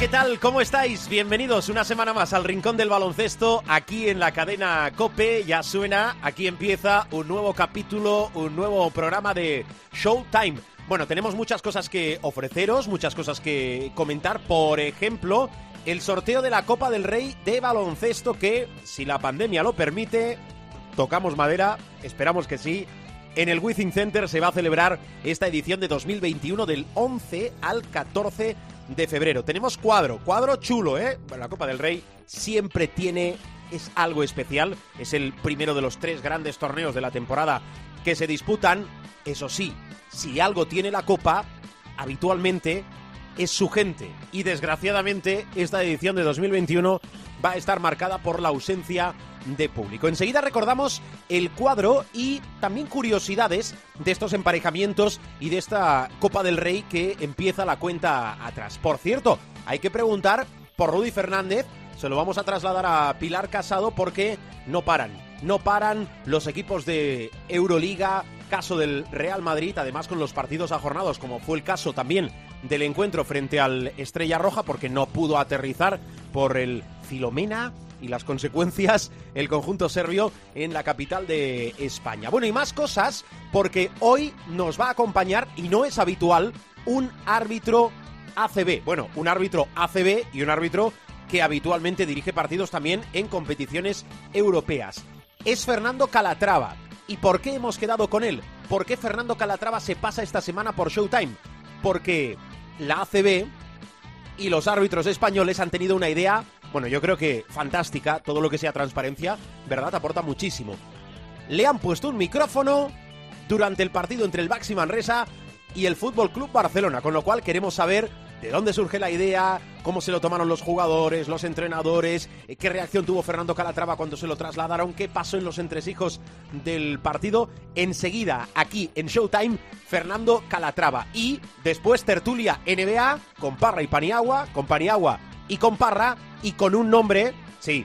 ¿Qué tal? ¿Cómo estáis? Bienvenidos una semana más al Rincón del Baloncesto, aquí en la cadena Cope. Ya suena, aquí empieza un nuevo capítulo, un nuevo programa de Showtime. Bueno, tenemos muchas cosas que ofreceros, muchas cosas que comentar. Por ejemplo, el sorteo de la Copa del Rey de baloncesto que, si la pandemia lo permite, tocamos madera, esperamos que sí, en el Withing Center se va a celebrar esta edición de 2021 del 11 al 14 de febrero. Tenemos cuadro, cuadro chulo, ¿eh? Bueno, la Copa del Rey siempre tiene, es algo especial, es el primero de los tres grandes torneos de la temporada que se disputan. Eso sí, si algo tiene la Copa, habitualmente es su gente. Y desgraciadamente esta edición de 2021 va a estar marcada por la ausencia de público. Enseguida recordamos el cuadro y también curiosidades de estos emparejamientos y de esta Copa del Rey que empieza la cuenta atrás. Por cierto, hay que preguntar por Rudy Fernández, se lo vamos a trasladar a Pilar Casado porque no paran, no paran los equipos de Euroliga, caso del Real Madrid, además con los partidos ajornados, como fue el caso también del encuentro frente al Estrella Roja, porque no pudo aterrizar por el Filomena y las consecuencias el conjunto serbio en la capital de España. Bueno, y más cosas porque hoy nos va a acompañar, y no es habitual, un árbitro ACB. Bueno, un árbitro ACB y un árbitro que habitualmente dirige partidos también en competiciones europeas. Es Fernando Calatrava. ¿Y por qué hemos quedado con él? ¿Por qué Fernando Calatrava se pasa esta semana por Showtime? Porque la ACB y los árbitros españoles han tenido una idea, bueno, yo creo que fantástica, todo lo que sea transparencia, ¿verdad? Aporta muchísimo. Le han puesto un micrófono durante el partido entre el Baxi Manresa y el Fútbol Club Barcelona, con lo cual queremos saber de dónde surge la idea, cómo se lo tomaron los jugadores, los entrenadores, qué reacción tuvo Fernando Calatrava cuando se lo trasladaron, qué pasó en los entresijos del partido. Enseguida, aquí en Showtime, Fernando Calatrava. Y después tertulia NBA con Parra y Paniagua, con Paniagua y con Parra, y con un nombre, sí,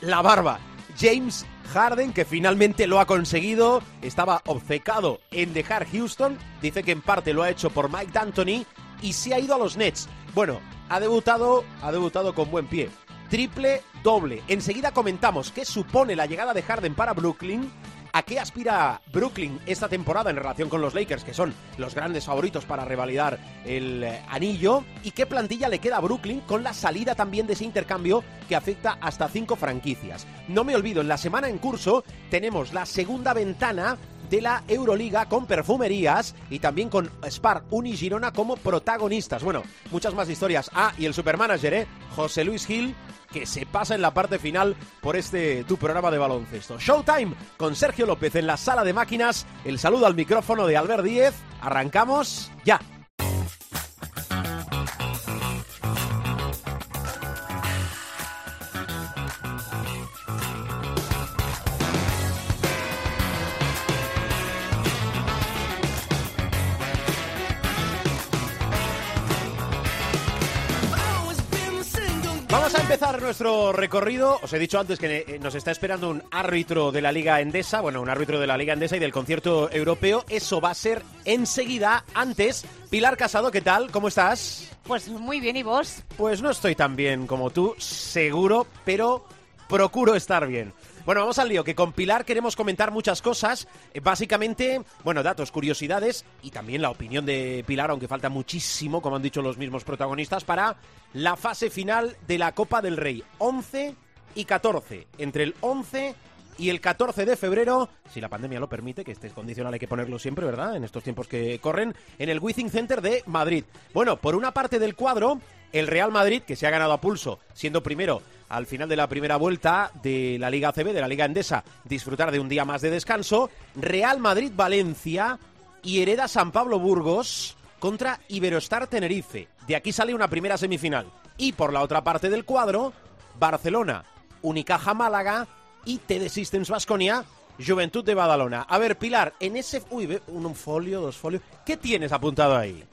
la barba. James Harden, que finalmente lo ha conseguido, estaba obcecado en dejar Houston, dice que en parte lo ha hecho por Mike D'Antoni y se ha ido a los Nets. Bueno, ha debutado, ha debutado con buen pie. Triple doble. Enseguida comentamos qué supone la llegada de Harden para Brooklyn, a qué aspira Brooklyn esta temporada en relación con los Lakers, que son los grandes favoritos para revalidar el anillo, y qué plantilla le queda a Brooklyn con la salida también de ese intercambio que afecta hasta cinco franquicias. No me olvido, en la semana en curso tenemos la segunda ventana de la Euroliga con perfumerías y también con Spar Uni Girona como protagonistas. Bueno, muchas más historias. Ah, y el supermanager, ¿eh? José Luis Gil, que se pasa en la parte final por este tu programa de baloncesto. Showtime con Sergio López en la sala de máquinas. El saludo al micrófono de Albert Díez. Arrancamos ya. Empezar nuestro recorrido. Os he dicho antes que eh, nos está esperando un árbitro de la Liga Endesa, bueno, un árbitro de la Liga Endesa y del concierto europeo. Eso va a ser enseguida. Antes, Pilar Casado, ¿qué tal? ¿Cómo estás? Pues muy bien, ¿y vos? Pues no estoy tan bien como tú, seguro, pero procuro estar bien. Bueno, vamos al lío, que con Pilar queremos comentar muchas cosas. Eh, básicamente, bueno, datos, curiosidades y también la opinión de Pilar, aunque falta muchísimo, como han dicho los mismos protagonistas, para la fase final de la Copa del Rey. 11 y 14. Entre el 11 y el 14 de febrero, si la pandemia lo permite, que este es condicional hay que ponerlo siempre, ¿verdad? En estos tiempos que corren, en el Withing Center de Madrid. Bueno, por una parte del cuadro, el Real Madrid, que se ha ganado a pulso, siendo primero al final de la primera vuelta de la Liga ACB, de la Liga Endesa, disfrutar de un día más de descanso. Real Madrid-Valencia y Hereda San Pablo Burgos contra Iberostar Tenerife. De aquí sale una primera semifinal. Y por la otra parte del cuadro, Barcelona, Unicaja Málaga y TD Systems Vasconia Juventud de Badalona. A ver, Pilar, en ese... Uy, un folio, dos folios. ¿Qué tienes apuntado ahí?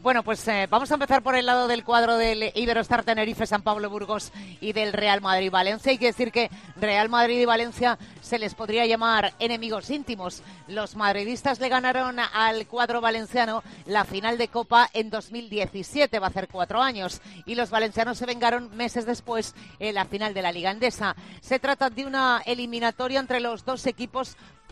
Bueno, pues eh, vamos a empezar por el lado del cuadro del Iberostar Tenerife, San Pablo Burgos y del Real Madrid-Valencia. Hay que decir que Real Madrid y Valencia se les podría llamar enemigos íntimos. Los madridistas le ganaron al cuadro valenciano la final de Copa en 2017, va a hacer cuatro años, y los valencianos se vengaron meses después en la final de la Liga Endesa. Se trata de una eliminatoria entre los dos equipos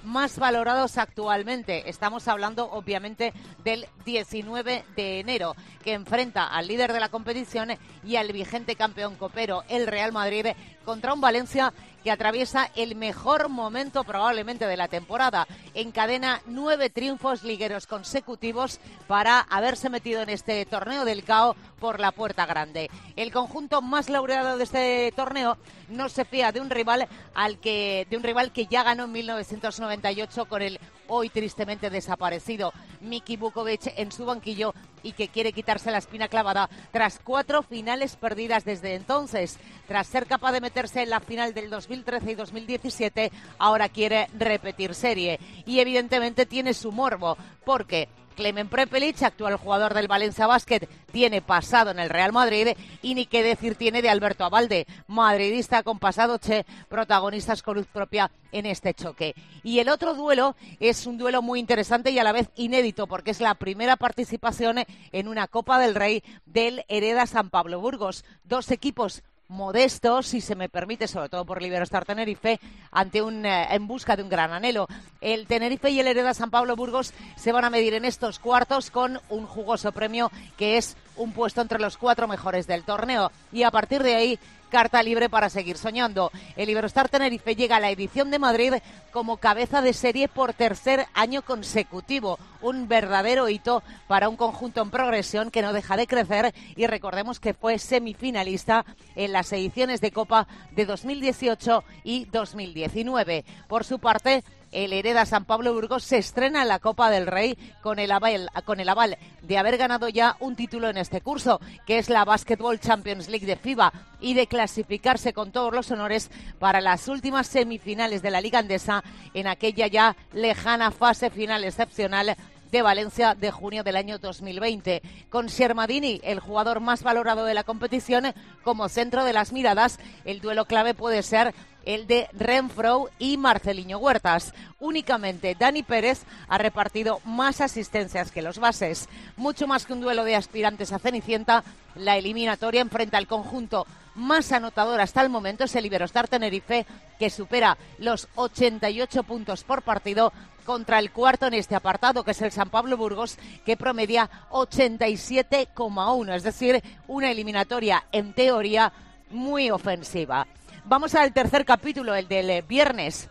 más valorados actualmente. Estamos hablando, obviamente, del 19 de enero, que enfrenta al líder de la competición y al vigente campeón copero, el Real Madrid, contra un Valencia que atraviesa el mejor momento probablemente de la temporada. Encadena nueve triunfos ligueros consecutivos para haberse metido en este torneo del CAO por la puerta grande. El conjunto más laureado de este torneo no se fía de un rival al que de un rival que ya ganó en 1998 con el hoy tristemente desaparecido Miki Bukovic en su banquillo y que quiere quitarse la espina clavada tras cuatro finales perdidas desde entonces. Tras ser capaz de meterse en la final del 2013 y 2017, ahora quiere repetir serie. Y evidentemente tiene su morbo, porque Clemen Prepelic, actual jugador del Valencia Basket, tiene pasado en el Real Madrid y ni qué decir tiene de Alberto Abalde, madridista con pasado che, protagonistas con luz propia en este choque. Y el otro duelo es un duelo muy interesante y a la vez inédito porque es la primera participación en una Copa del Rey del Hereda San Pablo Burgos. Dos equipos modestos, si se me permite, sobre todo por Liberostar Tenerife, ante un, eh, en busca de un gran anhelo. El Tenerife y el Hereda San Pablo Burgos se van a medir en estos cuartos con un jugoso premio que es un puesto entre los cuatro mejores del torneo. Y a partir de ahí carta libre para seguir soñando. El Iberostar Tenerife llega a la edición de Madrid como cabeza de serie por tercer año consecutivo. Un verdadero hito para un conjunto en progresión que no deja de crecer y recordemos que fue semifinalista en las ediciones de Copa de 2018 y 2019. Por su parte, el Hereda San Pablo Burgos se estrena en la Copa del Rey con el, aval, de haber ganado ya un título en este curso, que es la Basketball Champions League de FIBA, y de clasificarse con todos los honores para las últimas semifinales de la Liga Andesa en aquella ya lejana fase final excepcional de Valencia de junio del año 2020. Con Siermadini, el jugador más valorado de la competición, como centro de las miradas, el duelo clave puede ser el de Renfro y Marceliño Huertas. Únicamente Dani Pérez ha repartido más asistencias que los bases. Mucho más que un duelo de aspirantes a Cenicienta, la eliminatoria enfrenta al conjunto más anotador hasta el momento es el Iberostar Tenerife, que supera los 88 puntos por partido contra el cuarto en este apartado, que es el San Pablo Burgos, que promedia 87,1, es decir, una eliminatoria en teoría muy ofensiva. Vamos al tercer capítulo, el del eh, viernes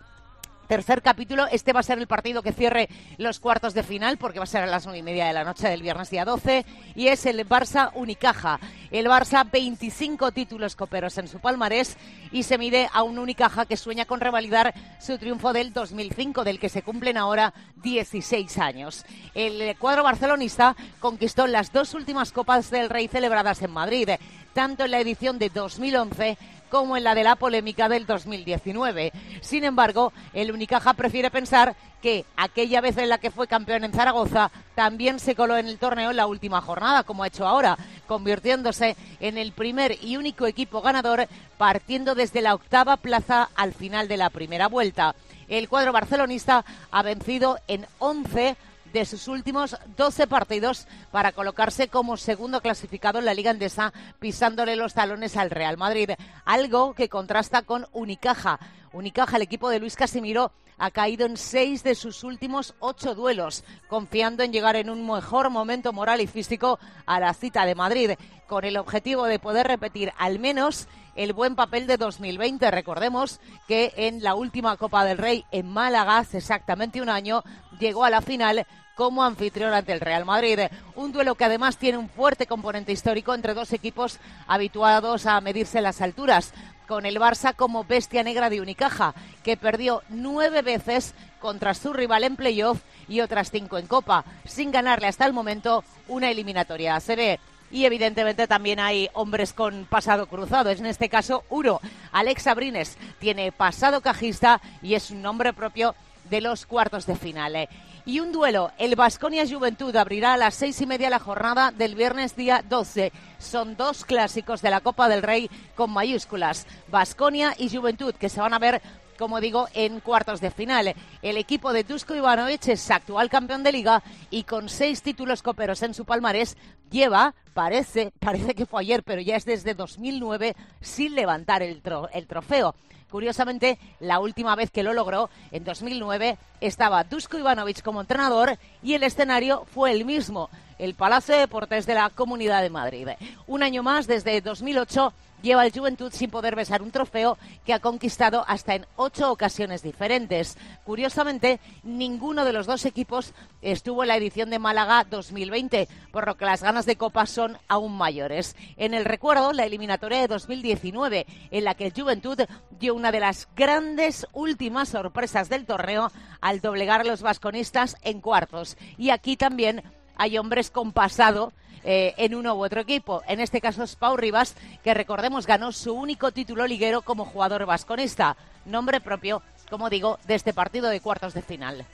tercer capítulo. Este va a ser el partido que cierre los cuartos de final, porque va a ser a las nueve y media de la noche del viernes día 12, y es el Barça Unicaja. El Barça, 25 títulos coperos en su palmarés, y se mide a un Unicaja que sueña con revalidar su triunfo del 2005, del que se cumplen ahora 16 años. El cuadro barcelonista conquistó las dos últimas Copas del Rey celebradas en Madrid, tanto en la edición de 2011 como en la de la polémica del 2019. Sin embargo, el Unicaja prefiere pensar que aquella vez en la que fue campeón en Zaragoza también se coló en el torneo en la última jornada, como ha hecho ahora, convirtiéndose en el primer y único equipo ganador partiendo desde la octava plaza al final de la primera vuelta. El cuadro barcelonista ha vencido en 11 de sus últimos 12 partidos para colocarse como segundo clasificado en la Liga Andesa, pisándole los talones al Real Madrid, algo que contrasta con Unicaja. Unicaja, el equipo de Luis Casimiro, ha caído en seis de sus últimos ocho duelos, confiando en llegar en un mejor momento moral y físico a la cita de Madrid, con el objetivo de poder repetir al menos el buen papel de 2020. Recordemos que en la última Copa del Rey en Málaga, hace exactamente un año, llegó a la final como anfitrión ante el Real Madrid. Un duelo que además tiene un fuerte componente histórico entre dos equipos habituados a medirse las alturas con el Barça como bestia negra de Unicaja, que perdió nueve veces contra su rival en playoff y otras cinco en Copa, sin ganarle hasta el momento una eliminatoria a CB. Y evidentemente también hay hombres con pasado cruzado. Es en este caso uno. Alex Abrines tiene pasado cajista y es un nombre propio de los cuartos de final. Y un duelo, el Vasconia Juventud abrirá a las seis y media la jornada del viernes día 12. Son dos clásicos de la Copa del Rey con mayúsculas, Vasconia y Juventud, que se van a ver como digo, en cuartos de final. El equipo de Dusko Ivanovic es actual campeón de liga y con seis títulos coperos en su palmarés lleva, parece, parece que fue ayer, pero ya es desde 2009 sin levantar el, el trofeo. Curiosamente, la última vez que lo logró, en 2009, estaba Dusko Ivanovic como entrenador y el escenario fue el mismo, el Palacio de Deportes de la Comunidad de Madrid. Un año más, desde 2008, lleva el Juventud sin poder besar un trofeo que ha conquistado hasta en ocho ocasiones diferentes. Curiosamente, ninguno de los dos equipos estuvo en la edición de Málaga 2020, por lo que las ganas de Copa son aún mayores. En el recuerdo, la eliminatoria de 2019, en la que el Juventud dio una de las grandes últimas sorpresas del torneo al doblegar a los vasconistas en cuartos. Y aquí también hay hombres con pasado eh, en uno u otro equipo. En este caso es Pau Rivas, que recordemos ganó su único título liguero como jugador vasconista. Nombre propio, como digo, de este partido de cuartos de final.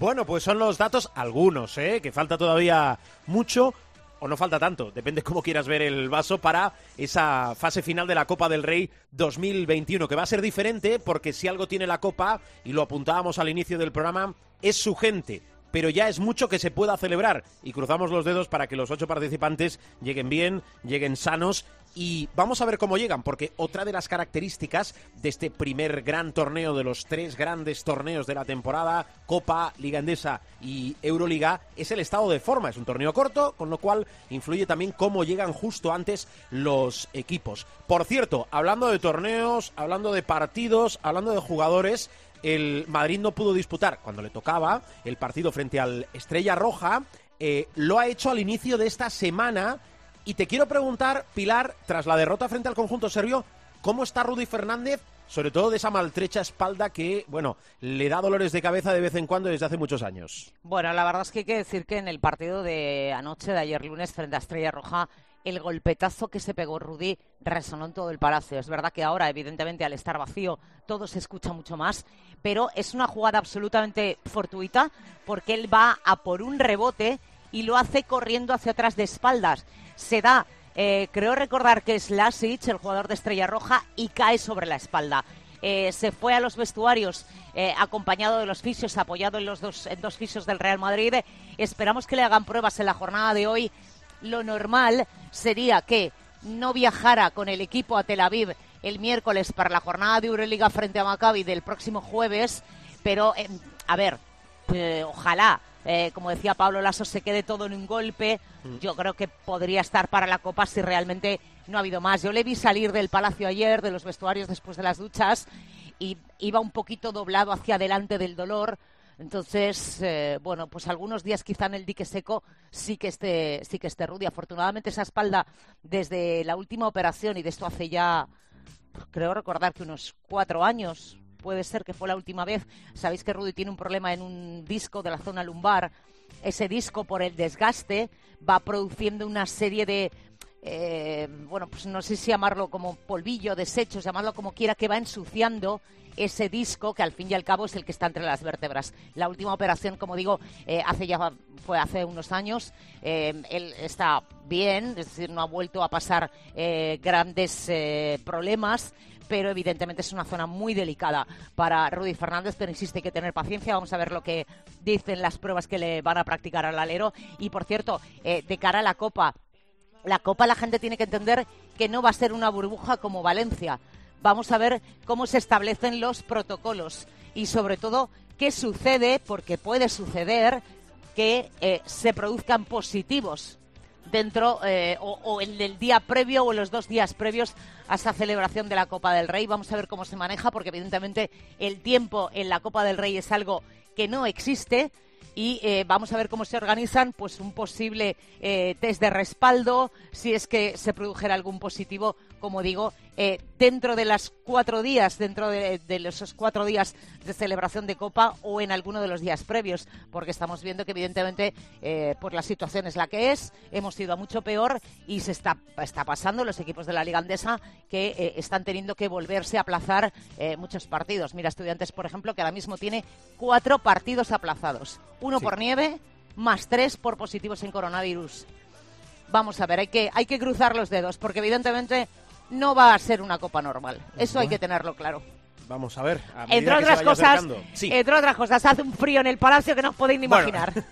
Bueno, pues son los datos algunos, ¿eh? que falta todavía mucho o no falta tanto, depende cómo quieras ver el vaso para esa fase final de la Copa del Rey 2021, que va a ser diferente porque si algo tiene la Copa, y lo apuntábamos al inicio del programa, es su gente pero ya es mucho que se pueda celebrar y cruzamos los dedos para que los ocho participantes lleguen bien, lleguen sanos y vamos a ver cómo llegan, porque otra de las características de este primer gran torneo de los tres grandes torneos de la temporada, Copa, Liga Endesa y Euroliga, es el estado de forma. Es un torneo corto, con lo cual influye también cómo llegan justo antes los equipos. Por cierto, hablando de torneos, hablando de partidos, hablando de jugadores, el Madrid no pudo disputar cuando le tocaba el partido frente al Estrella Roja. Eh, lo ha hecho al inicio de esta semana. Y te quiero preguntar, Pilar, tras la derrota frente al conjunto serbio, ¿cómo está Rudy Fernández? Sobre todo de esa maltrecha espalda que, bueno, le da dolores de cabeza de vez en cuando desde hace muchos años. Bueno, la verdad es que hay que decir que en el partido de anoche, de ayer lunes, frente a Estrella Roja, el golpetazo que se pegó Rudy resonó en todo el palacio. Es verdad que ahora, evidentemente, al estar vacío, todo se escucha mucho más, pero es una jugada absolutamente fortuita porque él va a por un rebote y lo hace corriendo hacia atrás de espaldas. Se da, eh, creo recordar que es Lasic, el jugador de Estrella Roja, y cae sobre la espalda. Eh, se fue a los vestuarios eh, acompañado de los fisios, apoyado en los dos, en dos fisios del Real Madrid. Esperamos que le hagan pruebas en la jornada de hoy lo normal sería que no viajara con el equipo a Tel Aviv el miércoles para la jornada de Euroliga frente a Maccabi del próximo jueves, pero eh, a ver, eh, ojalá, eh, como decía Pablo Lasso, se quede todo en un golpe. Mm. Yo creo que podría estar para la Copa si realmente no ha habido más. Yo le vi salir del palacio ayer, de los vestuarios después de las duchas, y iba un poquito doblado hacia adelante del dolor. Entonces, eh, bueno, pues algunos días quizá en el dique seco sí que esté, sí que esté Rudy. Afortunadamente esa espalda desde la última operación y de esto hace ya, creo recordar que unos cuatro años, puede ser que fue la última vez. Sabéis que Rudy tiene un problema en un disco de la zona lumbar. Ese disco por el desgaste va produciendo una serie de eh, bueno, pues no sé si llamarlo como polvillo, desechos, llamarlo como quiera, que va ensuciando ese disco que al fin y al cabo es el que está entre las vértebras. La última operación, como digo, eh, hace ya fue hace unos años. Eh, él está bien, es decir, no ha vuelto a pasar eh, grandes problemas pero evidentemente es una zona muy delicada para Rudy Fernández, pero insiste que tener paciencia. Vamos a ver lo que dicen las pruebas que le van a practicar al alero. Y por cierto, de cara a la Copa, la Copa la gente tiene que entender que no va a ser una burbuja como Valencia vamos a ver cómo se establecen los protocolos y sobre todo qué sucede, porque puede suceder que eh, se produzcan positivos dentro eh, o, en el día previo o en los dos días previos a esa celebración de la Copa del Rey. Vamos a ver cómo se maneja, porque evidentemente el tiempo en la Copa del Rey es algo que no existe y eh, vamos a ver cómo se organizan pues un posible test de respaldo si es que se produjera algún positivo como digo, eh, dentro de las cuatro días, dentro de, esos cuatro días de celebración de Copa o en alguno de los días previos, porque estamos viendo que evidentemente eh, por la situación es la que es, hemos ido a mucho peor y se está, está pasando los equipos de la Liga Andesa que eh, están teniendo que volverse a aplazar muchos partidos. Mira, Estudiantes, por ejemplo, que ahora mismo tiene cuatro partidos aplazados, uno por nieve más tres por positivos en coronavirus. Vamos a ver, hay que, hay que cruzar los dedos, porque evidentemente no va a ser una copa normal. Eso hay que tenerlo claro. Vamos a ver. entre otras cosas, entre otras cosas, hace un frío en el palacio que no os podéis ni imaginar.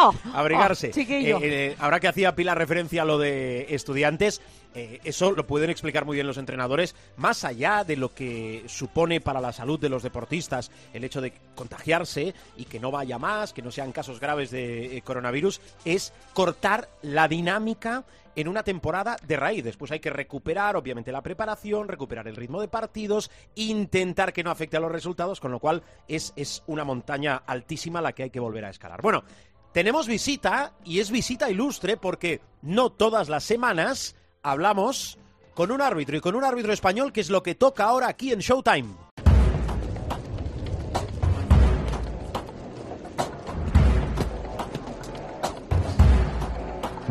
Oh, Abrigarse. Oh, eh, eh, ahora que hacía Pilar referencia a lo de estudiantes, eh, eso lo pueden explicar muy bien los entrenadores, más allá de lo que supone para la salud de los deportistas el hecho de contagiarse y que no vaya más, que no sean casos graves de coronavirus, es cortar la dinámica en una temporada de raíz. Después hay que recuperar, obviamente, la preparación, recuperar el ritmo de partidos, intentar que no afecte a los resultados, con lo cual es, es una montaña altísima la que hay que volver a escalar. Bueno, tenemos visita y es visita ilustre porque no todas las semanas hablamos con un árbitro y con un árbitro español, que es lo que toca ahora aquí en Showtime.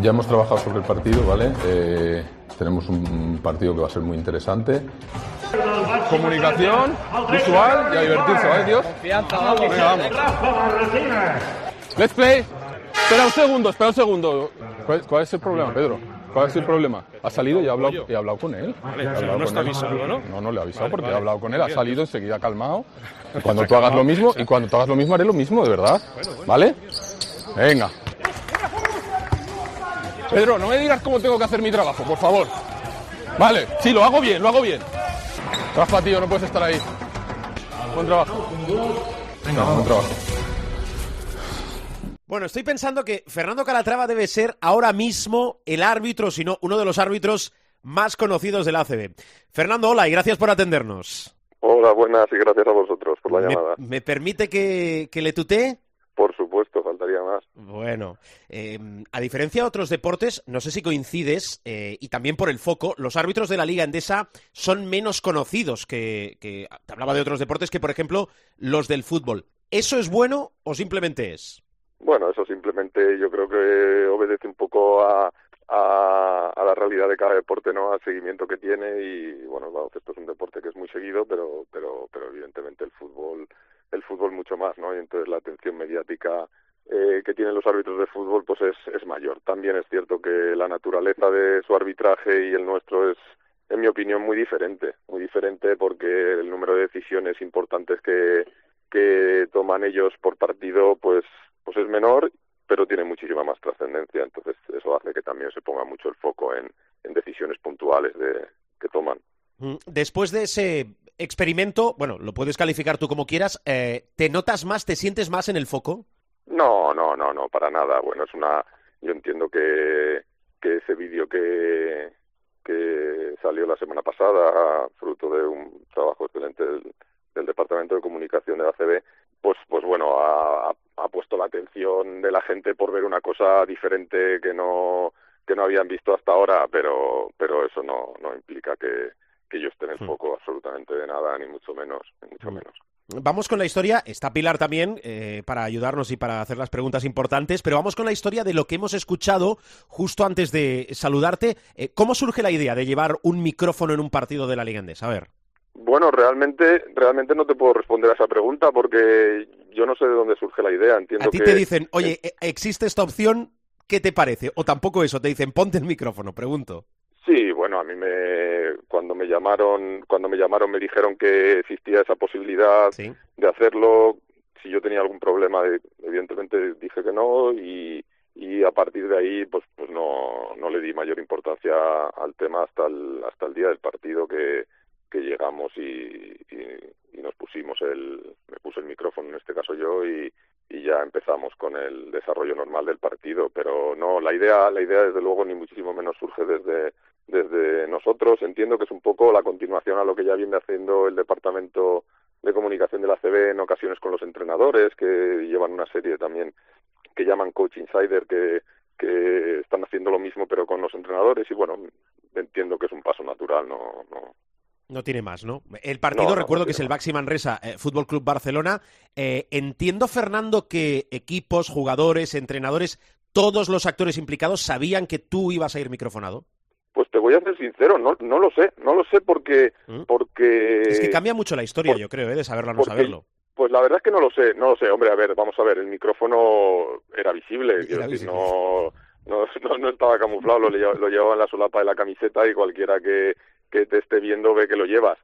Ya hemos trabajado sobre el partido, ¿vale? Eh, tenemos un partido que va a ser muy interesante. Comunicación, visual y a divertirse, ¿vale, tíos? Confianza, vamos. Venga, vamos. Let's play. Espera un segundo, espera un segundo. ¿Cuál, es el problema, Pedro? ¿Cuál es el problema? Ha salido y he hablado, he hablado con él. no está avisado, ¿no? No, no le he avisado porque he hablado con él. Ha salido enseguida calmado. Cuando tú hagas lo mismo, y cuando tú hagas lo mismo, haré lo mismo, de verdad. ¿Vale? Venga. Pedro, no me digas cómo tengo que hacer mi trabajo, por favor. Vale, sí, lo hago bien, lo hago bien. Rafa, tío, no puedes estar ahí. Buen trabajo. Venga, buen trabajo. Bueno, estoy pensando que Fernando Calatrava debe ser ahora mismo el árbitro, si no uno de los árbitros más conocidos del ACB. Fernando, hola y gracias por atendernos. Hola, buenas y gracias a vosotros por la llamada. ¿Me permite que, que le tutee? Por supuesto, faltaría más. Bueno, em, a diferencia de otros deportes, no sé si coincides, eh, y también por el foco, los árbitros de la Liga Endesa son menos conocidos que, que, te hablaba de otros deportes, que por ejemplo los del fútbol. ¿Eso es bueno o simplemente es? Bueno, eso simplemente yo creo que obedece un poco a, a, la realidad de cada deporte, ¿no? Al seguimiento que tiene y, bueno, esto es un deporte que es muy seguido, pero, pero, pero evidentemente el fútbol el fútbol mucho más, ¿no? Y entonces la atención mediática eh, que tienen los árbitros de fútbol pues es, es mayor. También es cierto que la naturaleza de su arbitraje y el nuestro es, en mi opinión, muy diferente. Muy diferente porque el número de decisiones importantes que, que toman ellos por partido pues, pues es menor pero tiene muchísima más trascendencia, entonces eso hace que también se ponga mucho el foco en, en decisiones puntuales de, que toman. Mm, después de ese experimento, bueno, lo puedes calificar tú como quieras, eh, ¿te notas más, te sientes más en el foco? No, no, no, no, para nada. Bueno, es una, yo entiendo que, que ese vídeo que, que salió la semana pasada, fruto de un trabajo excelente del, Departamento de Comunicación de la CB, pues, pues bueno, ha, ha puesto la atención de la gente por ver una cosa diferente que no que no habían visto hasta ahora, pero pero eso no no implica que que yo esté en el hmm. foco absolutamente de nada, ni mucho menos, ni mucho hmm. menos. Vamos con la historia, está Pilar también eh, para ayudarnos y para hacer las preguntas importantes, pero vamos con la historia de lo que hemos escuchado justo antes de saludarte. Eh, ¿Cómo surge la idea de llevar un micrófono en un partido de la Liga Endesa? A ver. Bueno, realmente, realmente no te puedo responder a esa pregunta porque yo no sé de dónde surge la idea. Entiendo a ti te dicen, oye, eh, existe esta opción, ¿qué te parece? O tampoco eso, te dicen, ponte el micrófono, pregunto. Sí, bueno, a mí me cuando me llamaron cuando me llamaron me dijeron que existía esa posibilidad de hacerlo. Si yo tenía algún problema, evidentemente dije que no y, y a partir de ahí pues pues no no le di mayor importancia al tema hasta el hasta el día del partido que que llegamos y, y, nos pusimos el me puse el micrófono en este caso yo y y ya empezamos con el desarrollo normal del partido pero no la idea la idea desde luego ni muchísimo menos surge desde desde nosotros. Entiendo que es un poco la continuación a lo que ya viene haciendo el Departamento de Comunicación de la CB en ocasiones con los entrenadores, que llevan una serie también que llaman Coach Insider, que, que están haciendo lo mismo pero con los entrenadores. Y bueno, entiendo que es un paso natural, no, no, no tiene más, ¿no? El partido, recuerdo que es el Baxi Manresa eh, Fútbol Club Barcelona. Eh, entiendo, Fernando, que equipos, jugadores, entrenadores, todos los actores implicados sabían que tú ibas a ir microfonado. Pues te voy a ser sincero, no, no lo sé, no lo sé porque, ¿Mm? porque... Es que cambia mucho la historia, yo creo, ¿eh? de saberlo o no saberlo. Pues la verdad es que no lo sé, no lo sé. Hombre, a ver, vamos a ver, el micrófono era visible, no, no, no, estaba camuflado, lo, lo llevaba en la solapa de la camiseta y cualquiera que, que te esté viendo ve que lo llevas.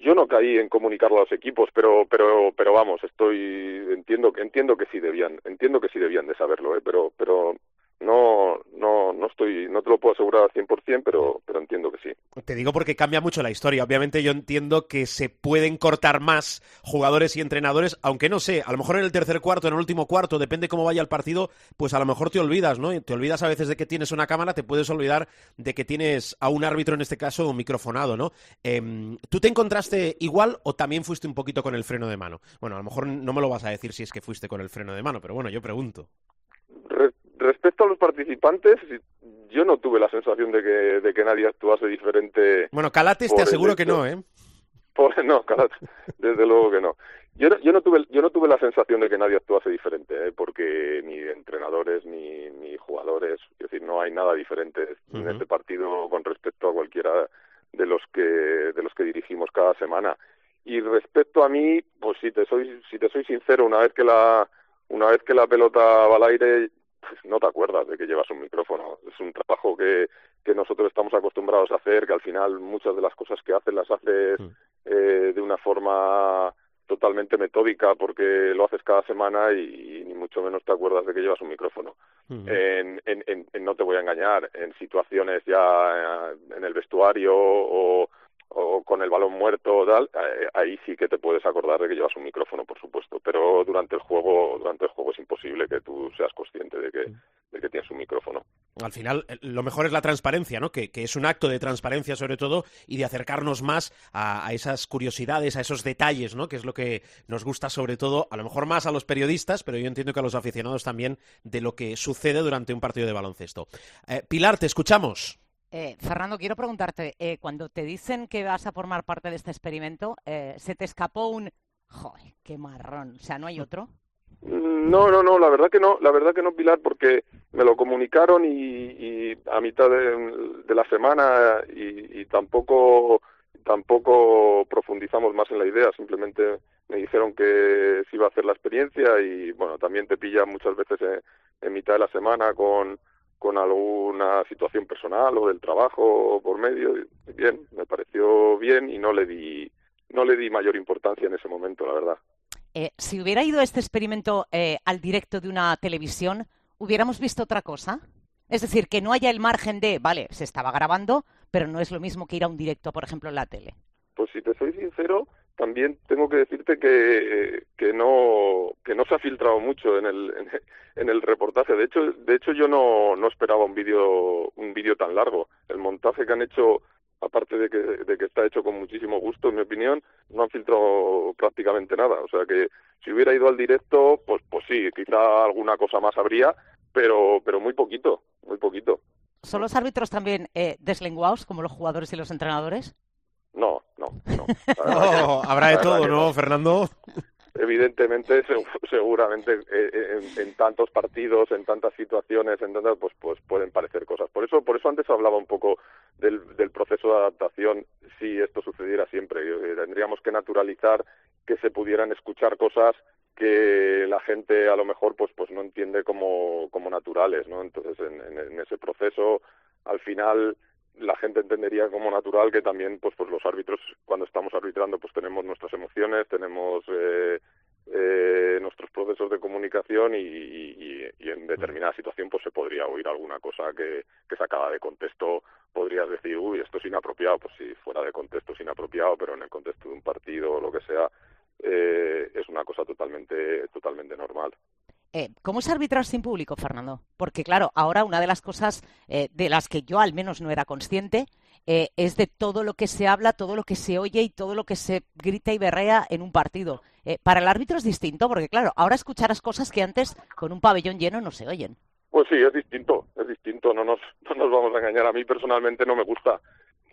Yo no caí en comunicarlo a los equipos, pero pero pero vamos, estoy entiendo entiendo que sí debían, entiendo que sí debían de saberlo, ¿eh? pero pero no, no, no estoy, no te lo puedo asegurar al 100%, pero, pero entiendo que sí. Te digo porque cambia mucho la historia. Obviamente yo entiendo que se pueden cortar más jugadores y entrenadores, aunque no sé, a lo mejor en el tercer cuarto, en el último cuarto, depende cómo vaya el partido, pues a lo mejor te olvidas, ¿no? Te olvidas a veces de que tienes una cámara, te puedes olvidar de que tienes a un árbitro, en este caso, un microfonado, ¿no? Em, ¿Tú te encontraste igual o también fuiste un poquito con el freno de mano? Bueno, a lo mejor no me lo vas a decir si es que fuiste con el freno de mano, pero bueno, yo pregunto respecto a los participantes, yo no tuve la sensación de que, de que nadie actuase diferente. Bueno, Calates te aseguro que no, ¿eh? no, Calates, desde luego que no. Yo, no, yo no tuve yo no tuve la sensación de que nadie actuase diferente, ¿eh? porque ni entrenadores ni, ni jugadores, es decir, no hay nada diferente en este partido con respecto a cualquiera de los que de los que dirigimos cada semana. Y respecto a mí, pues si te soy si te soy sincero, una vez que la una vez que la pelota va al aire, pues no te acuerdas de que llevas un micrófono. Es un trabajo que, que nosotros estamos acostumbrados a hacer, que al final muchas de las cosas que haces las haces mm. eh, de una forma totalmente metódica porque lo haces cada semana y, ni mucho menos te acuerdas de que llevas un micrófono. Mm. en, en, en, no te voy a engañar, en situaciones ya eh, en el vestuario o, balón muerto o tal, eh, ahí sí que te puedes acordar de que llevas un micrófono, por supuesto, pero durante el juego, durante el juego es imposible que tú seas consciente de que, de que tienes un micrófono. Al final, eh, lo mejor es la transparencia, ¿no? Que, es un acto de transparencia sobre todo y de acercarnos más a, esas curiosidades, a esos detalles, ¿no? Que es lo que nos gusta sobre todo, a lo mejor más a los periodistas, pero yo entiendo que a los aficionados también de lo que sucede durante un partido de baloncesto. Eh, Pilar, te escuchamos. Eh, Fernando, quiero preguntarte, eh, cuando te dicen que vas a formar parte de este experimento, eh, ¿se te escapó un... ¡Joder, qué marrón! O sea, ¿no hay otro? Mm, no, no, no, la verdad que no, la verdad que no, Pilar, porque me lo comunicaron y, a mitad de, la semana y, tampoco tampoco profundizamos más en la idea, simplemente me dijeron que se iba a hacer la experiencia y bueno, también te pilla muchas veces en mitad de la semana con con alguna situación personal o del trabajo por medio. Bien, me pareció bien y no le di, no le di mayor importancia en ese momento, la verdad. Eh, si hubiera ido este experimento eh, al directo de una televisión, ¿hubiéramos visto otra cosa? Es decir, que no haya el margen de, vale, se estaba grabando, pero no es lo mismo que ir a un directo, por ejemplo, en la tele. Pues si te soy sincero, también tengo que decirte que, que no que no se ha filtrado mucho en el en, el reportaje. De hecho de hecho yo no, no esperaba un vídeo un vídeo tan largo. El montaje que han hecho aparte de que, de que está hecho con muchísimo gusto en mi opinión no han filtrado prácticamente nada. O sea que si hubiera ido al directo pues pues sí quizá alguna cosa más habría pero pero muy poquito muy poquito. ¿Son los árbitros también eh, deslenguados como los jugadores y los entrenadores? No, no, no. habrá de todo, ¿no, Fernando? Evidentemente, seguramente eh, eh, en, tantos partidos, en tantas situaciones, en tantas, pues, pues pueden parecer cosas. Por eso, por eso antes hablaba un poco del, del proceso de adaptación. Si esto sucediera siempre, eh, tendríamos que naturalizar que se pudieran escuchar cosas que la gente a lo mejor pues pues no entiende como, como naturales, ¿no? Entonces en, en ese proceso al final la gente entendería como natural que también pues pues los árbitros cuando estamos arbitrando pues tenemos nuestras emociones tenemos eh, eh, nuestros procesos de comunicación y, en determinada situación pues se podría oír alguna cosa que, que sacada de contexto. Podrías decir uy esto es inapropiado pues si fuera de contexto es inapropiado pero en el contexto de un partido o lo que sea eh, es una cosa totalmente totalmente normal eh, ¿Cómo es arbitrar sin público, Fernando? Porque, claro, ahora una de las cosas eh, de las que yo al menos no era consciente eh, es de todo lo que se habla, todo lo que se oye y todo lo que se grita y berrea en un partido. para el árbitro es distinto, porque, claro, ahora escucharás cosas que antes con un pabellón lleno no se oyen. Pues sí, es distinto, es distinto, no nos, no nos vamos a engañar. A mí personalmente no me gusta.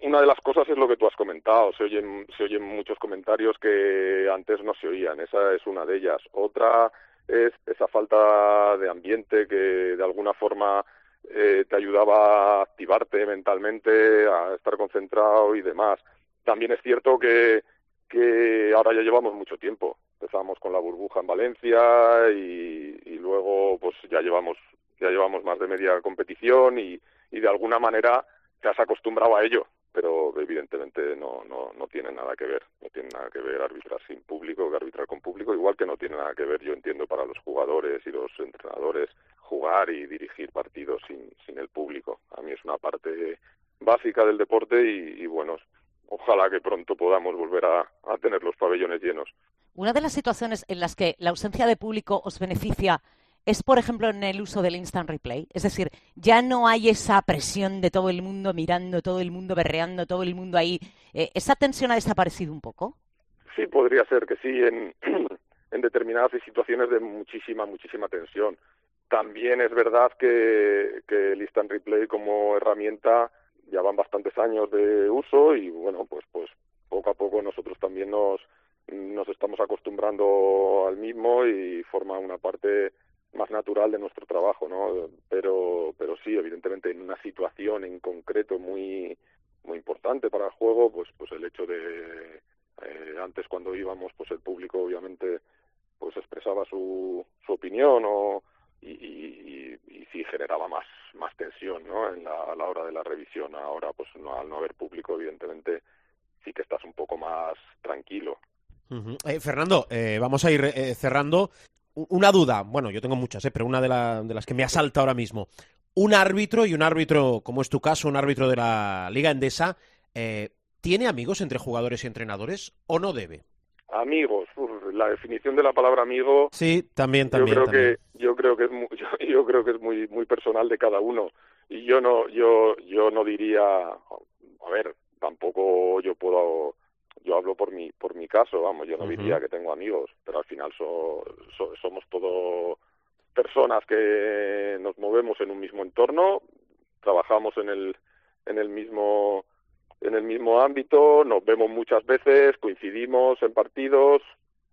Una de las cosas es lo que tú has comentado, se oyen, se oyen muchos comentarios que antes no se oían, esa es una de ellas. Otra es esa falta de ambiente que de alguna forma eh, te ayudaba a activarte mentalmente, a estar concentrado y demás. También es cierto que, que ahora ya llevamos mucho tiempo. Empezamos con la burbuja en Valencia y, luego pues ya llevamos ya llevamos más de media competición y, y de alguna manera te has acostumbrado a ello pero evidentemente no, no, no tiene nada que ver, no tiene nada que ver arbitrar sin público que arbitrar con público, igual que no tiene nada que ver, yo entiendo, para los jugadores y los entrenadores jugar y dirigir partidos sin, sin el público. A mí es una parte básica del deporte y, y bueno, ojalá que pronto podamos volver a, a tener los pabellones llenos. Una de las situaciones en las que la ausencia de público os beneficia es, por ejemplo, en el uso del instant replay. Es decir, ya no hay esa presión de todo el mundo mirando, todo el mundo berreando, todo el mundo ahí. Eh, ¿Esa tensión ha desaparecido un poco? Sí, podría ser que sí, en, en determinadas situaciones de muchísima, muchísima tensión. También es verdad que, que el instant replay como herramienta ya van bastantes años de uso y bueno, pues, pues poco a poco nosotros también nos, nos estamos acostumbrando al mismo y forma una parte más natural de nuestro trabajo, ¿no? Pero, pero sí, evidentemente en una situación en concreto muy, muy importante para el juego, pues, pues el hecho de eh, antes cuando íbamos, pues el público obviamente pues expresaba su, su opinión o y, y, sí generaba más más tensión, ¿no? En la, a la hora de la revisión. Ahora, pues no, al no haber público, evidentemente sí que estás un poco más tranquilo. Eh, Fernando, eh, vamos a ir eh, cerrando una duda, bueno, yo tengo muchas, ¿eh? pero una de, la, de, las que me asalta ahora mismo. Un árbitro y un árbitro, como es tu caso, un árbitro de la Liga Endesa, eh, ¿tiene amigos entre jugadores y entrenadores o no debe? Amigos, uf, la definición de la palabra amigo. Sí, también, también. Yo creo también. que yo creo que es muy, yo, yo, creo que es muy muy personal de cada uno y yo no yo yo no diría, a ver, tampoco yo puedo yo hablo por mi por mi caso vamos yo no uh -huh. diría que tengo amigos pero al final so, so, somos todo personas que nos movemos en un mismo entorno trabajamos en el en el mismo en el mismo ámbito nos vemos muchas veces coincidimos en partidos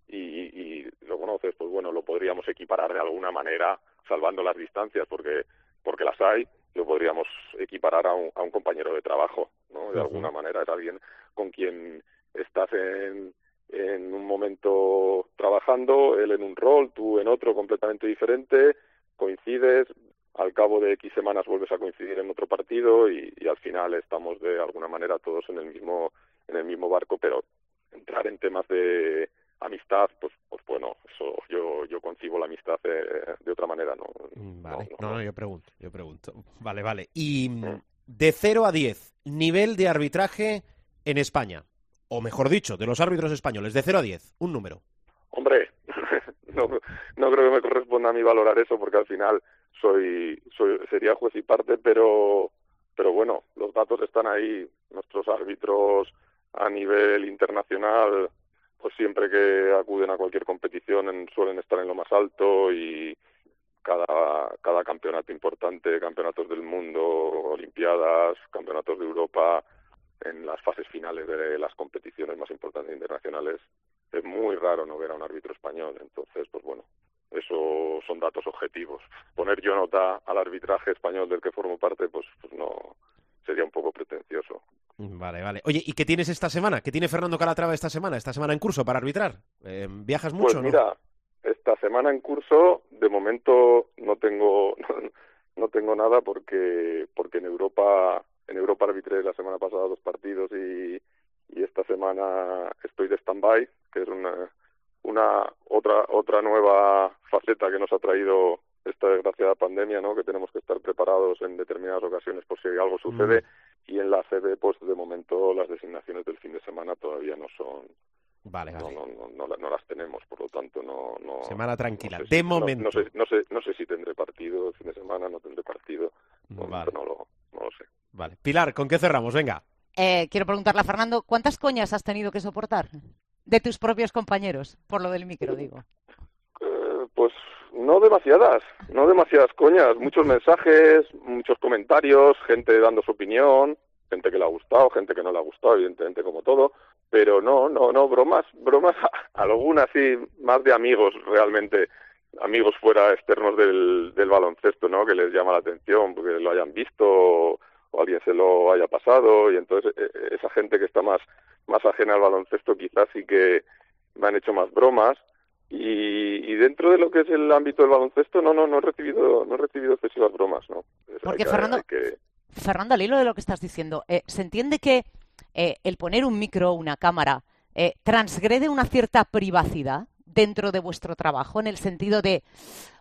y, y lo conoces pues bueno lo podríamos equiparar de alguna manera salvando las distancias porque porque las hay lo podríamos equiparar a un, a un compañero de trabajo no de uh -huh. alguna manera es alguien con quien estás en, en un momento trabajando, él en un rol, tú en otro completamente diferente, coincides, al cabo de X semanas vuelves a coincidir en otro partido y, y, al final estamos de alguna manera todos en el mismo en el mismo barco, pero entrar en temas de amistad, pues, pues bueno, eso yo yo concibo la amistad de, de otra manera, ¿no? Vale, no, no, no, yo pregunto, yo pregunto. Vale, vale. Y mm. de 0 a 10, nivel de arbitraje en España o mejor dicho, de los árbitros españoles, de 0 a 10, un número. Hombre, no, no creo que me corresponda a mí valorar eso porque al final soy, soy sería juez y parte, pero pero bueno, los datos están ahí, nuestros árbitros a nivel internacional pues siempre que acuden a cualquier competición en, suelen estar en lo más alto y cada, cada campeonato importante, campeonatos del mundo, olimpiadas, campeonatos de Europa, en las fases finales de las competiciones más importantes internacionales es muy raro no ver a un árbitro español. Entonces, pues bueno, eso son datos objetivos. Poner yo nota al arbitraje español del que formo parte, pues, pues no sería un poco pretencioso. Vale, vale. Oye, ¿y qué tienes esta semana? ¿Qué tiene Fernando Calatrava esta semana? ¿Esta semana en curso para arbitrar? Eh, ¿Viajas mucho? Pues mira, ¿no? esta semana en curso, de momento no tengo no, no tengo nada porque porque en Europa en Europa arbitré la semana pasada dos partidos y, y esta semana estoy de stand-by, que es una, una otra otra nueva faceta que nos ha traído esta desgraciada pandemia, ¿no? Que tenemos que estar preparados en determinadas ocasiones por si algo sucede mm. y en la sede, pues de momento las designaciones del fin de semana todavía no son Vale. No, no, no, no, no, las tenemos, por lo tanto no... no semana tranquila, sé de momento. No, sé, no, sé, no sé si tendré partido el fin de semana, no tendré partido, vale. no, lo, no lo sé. Vale. Pilar, ¿con qué cerramos? Venga. Eh, quiero preguntarle a Fernando, ¿cuántas coñas has tenido que soportar? De tus propios compañeros, por lo del micro, digo. Eh, pues no demasiadas, no demasiadas coñas, muchos mensajes, muchos comentarios, gente dando su opinión, gente que le ha gustado, gente que no le ha gustado, evidentemente como todo, pero no, no, no, bromas, bromas, algunas sí, más de amigos realmente, amigos fuera externos del, del baloncesto, ¿no? Que les llama la atención porque lo hayan visto o, alguien se lo haya pasado y entonces e, e, esa gente que está más, más ajena al baloncesto quizás sí que me han hecho más bromas. Y, y, dentro de lo que es el ámbito del baloncesto no no no he recibido no he recibido excesivas bromas no porque Fernando Fernando al hilo de lo que estás diciendo eh, se entiende que eh, el poner un micro una cámara eh, transgrede una cierta privacidad dentro de vuestro trabajo en el sentido de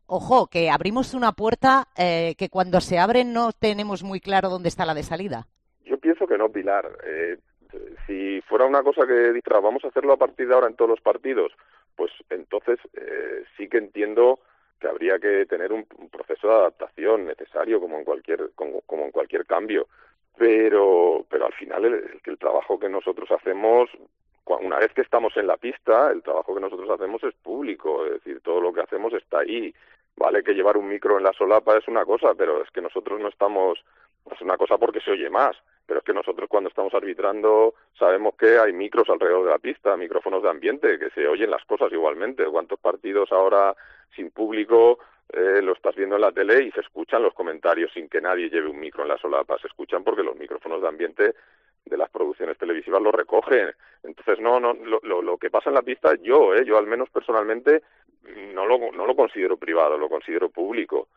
ojo que abrimos una puerta eh, que cuando se abre no tenemos muy claro dónde está la de salida. Yo pienso que no Pilar. Eh, si fuera una cosa que dijera vamos a hacerlo a partir de ahora en todos los partidos pues entonces eh, sí que entiendo que habría que tener un, proceso de adaptación necesario como en cualquier como, en cualquier cambio. Pero pero al final el, el, trabajo que nosotros hacemos una vez que estamos en la pista el trabajo que nosotros hacemos es público es decir todo lo que hacemos está ahí vale que llevar un micro en la solapa es una cosa pero es que nosotros no estamos es una cosa porque se oye más pero es que nosotros cuando estamos arbitrando sabemos que hay micros alrededor de la pista, micrófonos de ambiente, que se oyen las cosas igualmente. ¿Cuántos partidos ahora sin público eh, lo estás viendo en la tele y se escuchan los comentarios sin que nadie lleve un micro en la solapa? Se escuchan porque los micrófonos de ambiente de las producciones televisivas lo recogen. Entonces, no, no, lo, lo, que pasa en la pista, yo, eh, yo al menos personalmente, no lo, no lo considero privado, lo considero público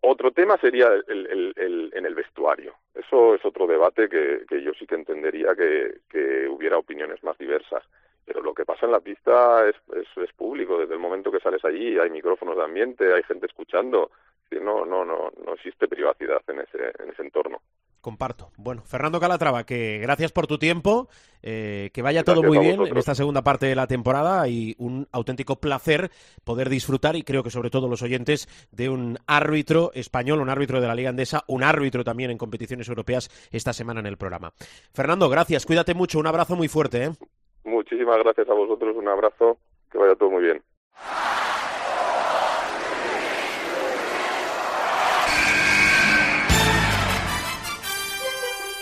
otro tema sería el, el, en el vestuario. Eso es otro debate que, que yo sí que entendería que, que, hubiera opiniones más diversas. Pero lo que pasa en la pista es, es, es, público. Desde el momento que sales allí hay micrófonos de ambiente, hay gente escuchando. No, no, no, no existe privacidad en ese, en ese entorno. Comparto. Bueno, Fernando Calatrava, que gracias por tu tiempo, eh, que vaya todo muy bien en esta segunda parte de la temporada y un auténtico placer poder disfrutar y creo que sobre todo los oyentes de un árbitro español, un árbitro de la Liga Andesa, un árbitro también en competiciones europeas esta semana en el programa. Fernando, gracias, cuídate mucho, un abrazo muy fuerte. ¿eh? Muchísimas gracias a vosotros, un abrazo, que vaya todo muy bien.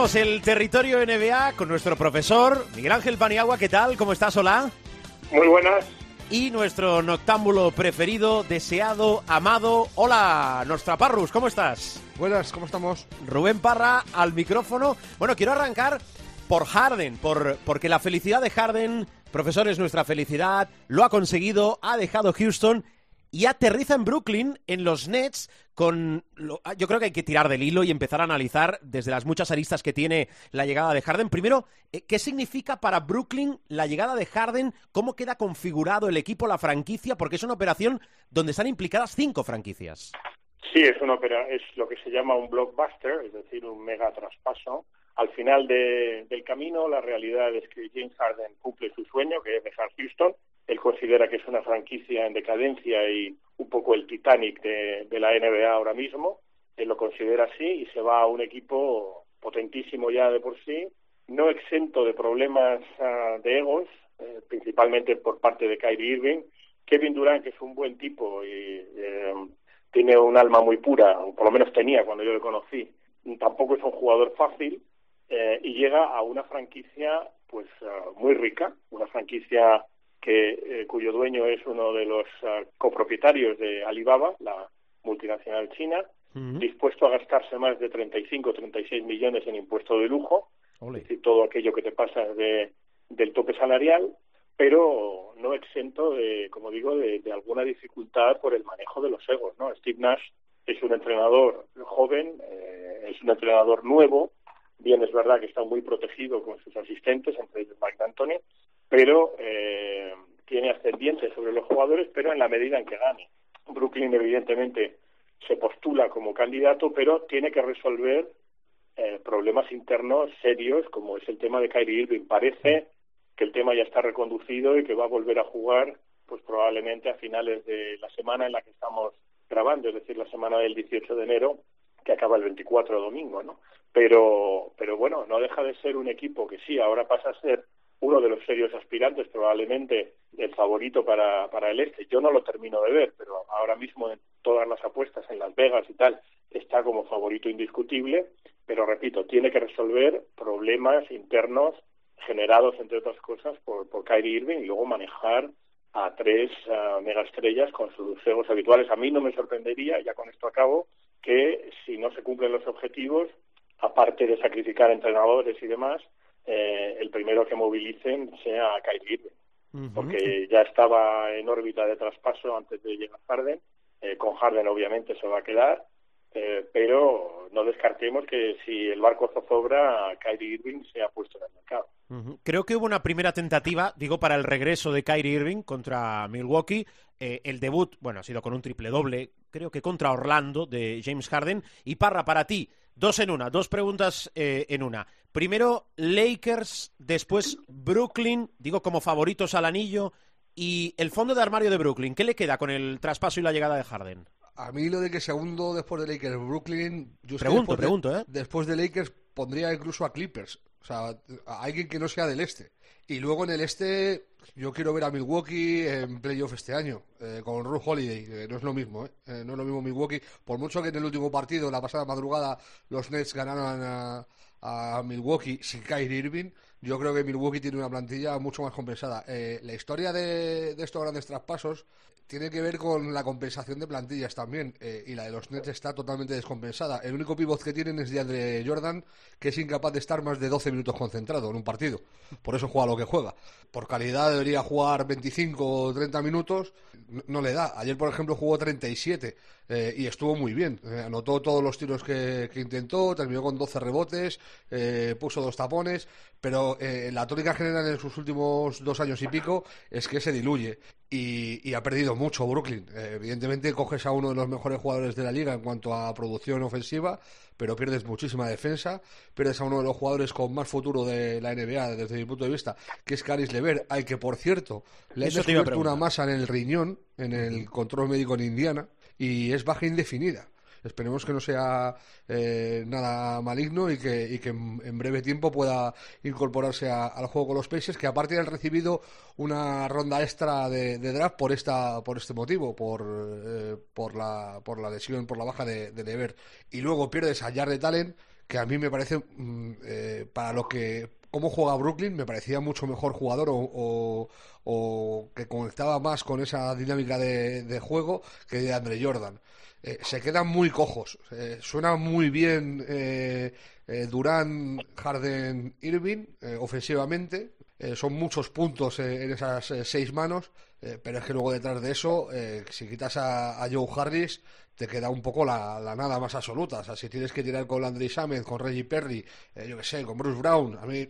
Abrimos el territorio NBA con nuestro profesor Miguel Ángel Paniagua. ¿Qué tal? ¿Cómo estás, Hola. Muy buenas. Y nuestro noctámbulo preferido, deseado, amado. Hola, Nostraparrus, ¿cómo estás? Buenas, ¿cómo estamos? Rubén Parra al micrófono. Bueno, quiero arrancar por Harden, por, porque la felicidad de Harden, profesor, es nuestra felicidad. Lo ha conseguido, ha dejado Houston y aterriza en Brooklyn, en los Nets, con... Ah, yo creo que hay que tirar del hilo y empezar a analizar desde las muchas aristas que tiene la llegada de Harden. Primero, eh, ¿qué significa para Brooklyn la llegada de Harden? ¿Cómo queda configurado el equipo, la franquicia? Porque es una operación donde están implicadas cinco franquicias. Sí, es, una es lo que se llama un blockbuster, es decir, un mega traspaso. Al final del camino, la realidad es que James Harden cumple su sueño, que es dejar Houston, él considera que es una franquicia en decadencia y un poco el Titanic de, la NBA ahora mismo. Él lo considera así y se va a un equipo potentísimo ya de por sí, no exento de problemas ah, de egos, eh, principalmente por parte de Kyrie Irving. Kevin Durant, que es un buen tipo y eh, tiene un alma muy pura, o por lo menos tenía cuando yo lo conocí, tampoco es un jugador fácil eh, y llega a una franquicia pues ah, muy rica, una franquicia que, eh, cuyo dueño es uno de los ah, copropietarios de Alibaba, la multinacional china, dispuesto a gastarse más de 35 o 36 millones en impuesto de lujo, es decir, todo aquello que te pasa de, del tope salarial, pero no exento de, como digo, de, alguna dificultad por el manejo de los egos, ¿no? Steve Nash es un entrenador joven, eh, es un entrenador nuevo, bien es verdad que está muy protegido con sus asistentes, entre ellos Mike D'Antoni, pero eh, tiene ascendiente sobre los jugadores, pero en la medida en que gane. Brooklyn, evidentemente, se postula como candidato, pero tiene que resolver eh, problemas internos serios, como es el tema de Kyrie Irving. Parece que el tema ya está reconducido y que va a volver a jugar, pues probablemente a finales de la semana en la que estamos grabando, es decir, la semana del 18 de enero, que acaba el 24 domingo, ¿no? Pero, pero bueno, no deja de ser un equipo que sí, ahora pasa a ser uno de los serios aspirantes, probablemente el favorito para, para el este. Yo no lo termino de ver, pero ahora mismo en todas las apuestas en Las Vegas y tal está como favorito indiscutible, pero repito, tiene que resolver problemas internos generados, entre otras cosas, por, por Kyrie Irving y luego manejar a tres uh, megaestrellas con sus egos habituales. A mí no me sorprendería, ya con esto acabo, que si no se cumplen los objetivos, aparte de sacrificar entrenadores y demás, eh, el primero que movilicen sea Kyrie Irving, porque ya estaba en órbita de traspaso antes de llegar Harden. Eh, con Harden obviamente se va a quedar, eh, pero no descartemos que si el barco zozobra, Kyrie Irving se ha puesto en el mercado. Creo que hubo una primera tentativa, digo, para el regreso de Kyrie Irving contra Milwaukee. Eh, el debut, bueno, ha sido con un triple doble, creo que contra Orlando de James Harden. Y Parra, para ti, dos en una, dos preguntas eh, en una. Primero, Lakers, después Brooklyn, digo, como favoritos al anillo. Y el fondo de armario de Brooklyn, ¿qué le queda con el traspaso y la llegada de Harden? A mí lo de que segundo después de Lakers Brooklyn, yo pregunto, después pregunto, de, ¿eh? Después de Lakers pondría incluso a Clippers, o sea, alguien que no sea del este. Y luego en el este, yo quiero ver a Milwaukee en playoff este año, eh, con Ru Holiday, no es lo mismo, ¿eh? ¿eh? No es lo mismo Milwaukee, por mucho que en el último partido, la pasada madrugada, los Nets ganaron a, a Milwaukee sin Kyrie Irving, yo creo que Milwaukee tiene una plantilla mucho más compensada. Eh, la historia de, estos grandes traspasos tiene que ver con la compensación de plantillas también. Eh, y la de los Nets está totalmente descompensada. El único pivot que tienen es de Jordan, que es incapaz de estar más de 12 minutos concentrado en un partido. Por eso juega lo que juega. Por calidad debería jugar 25 o 30 minutos. No, no le da. Ayer, por ejemplo, jugó 37 eh, y estuvo muy bien. Eh, anotó todos los tiros que, que, intentó, terminó con 12 rebotes, eh, puso dos tapones, pero eh, la tónica general en sus últimos dos años y pico es que se diluye. Y, y ha perdido mucho Brooklyn. Evidentemente coges a uno de los mejores jugadores de la liga en cuanto a producción ofensiva, pero pierdes muchísima defensa, pierdes a uno de los jugadores con más futuro de la NBA desde mi punto de vista, que es Caris Lever, al que por cierto le han descubierto una masa en el riñón, en el control médico en Indiana, y es baja indefinida. Esperemos que no sea eh, nada maligno y que, en, breve tiempo pueda incorporarse a, al juego con los Pacers, que aparte han recibido una ronda extra de, de draft por esta por este motivo, por, eh, por, la, por la lesión, por la baja de, de Lever. Y luego pierdes a Jared Allen, que a mí me parece, mm, eh, para lo que cómo juega Brooklyn me parecía mucho mejor jugador o, o, o que conectaba más con esa dinámica de, juego que de Andre Jordan. Eh, se quedan muy cojos. Eh, suena muy bien eh, Durán, Harden, Irving ofensivamente. son muchos puntos en esas seis manos, pero es que luego detrás de eso, si quitas a, a Joe Harris, te queda un poco la, la, nada más absoluta. O sea, si tienes que tirar con Landry Shamet, con Reggie Perry, eh, yo que sé, con Bruce Brown, a mí,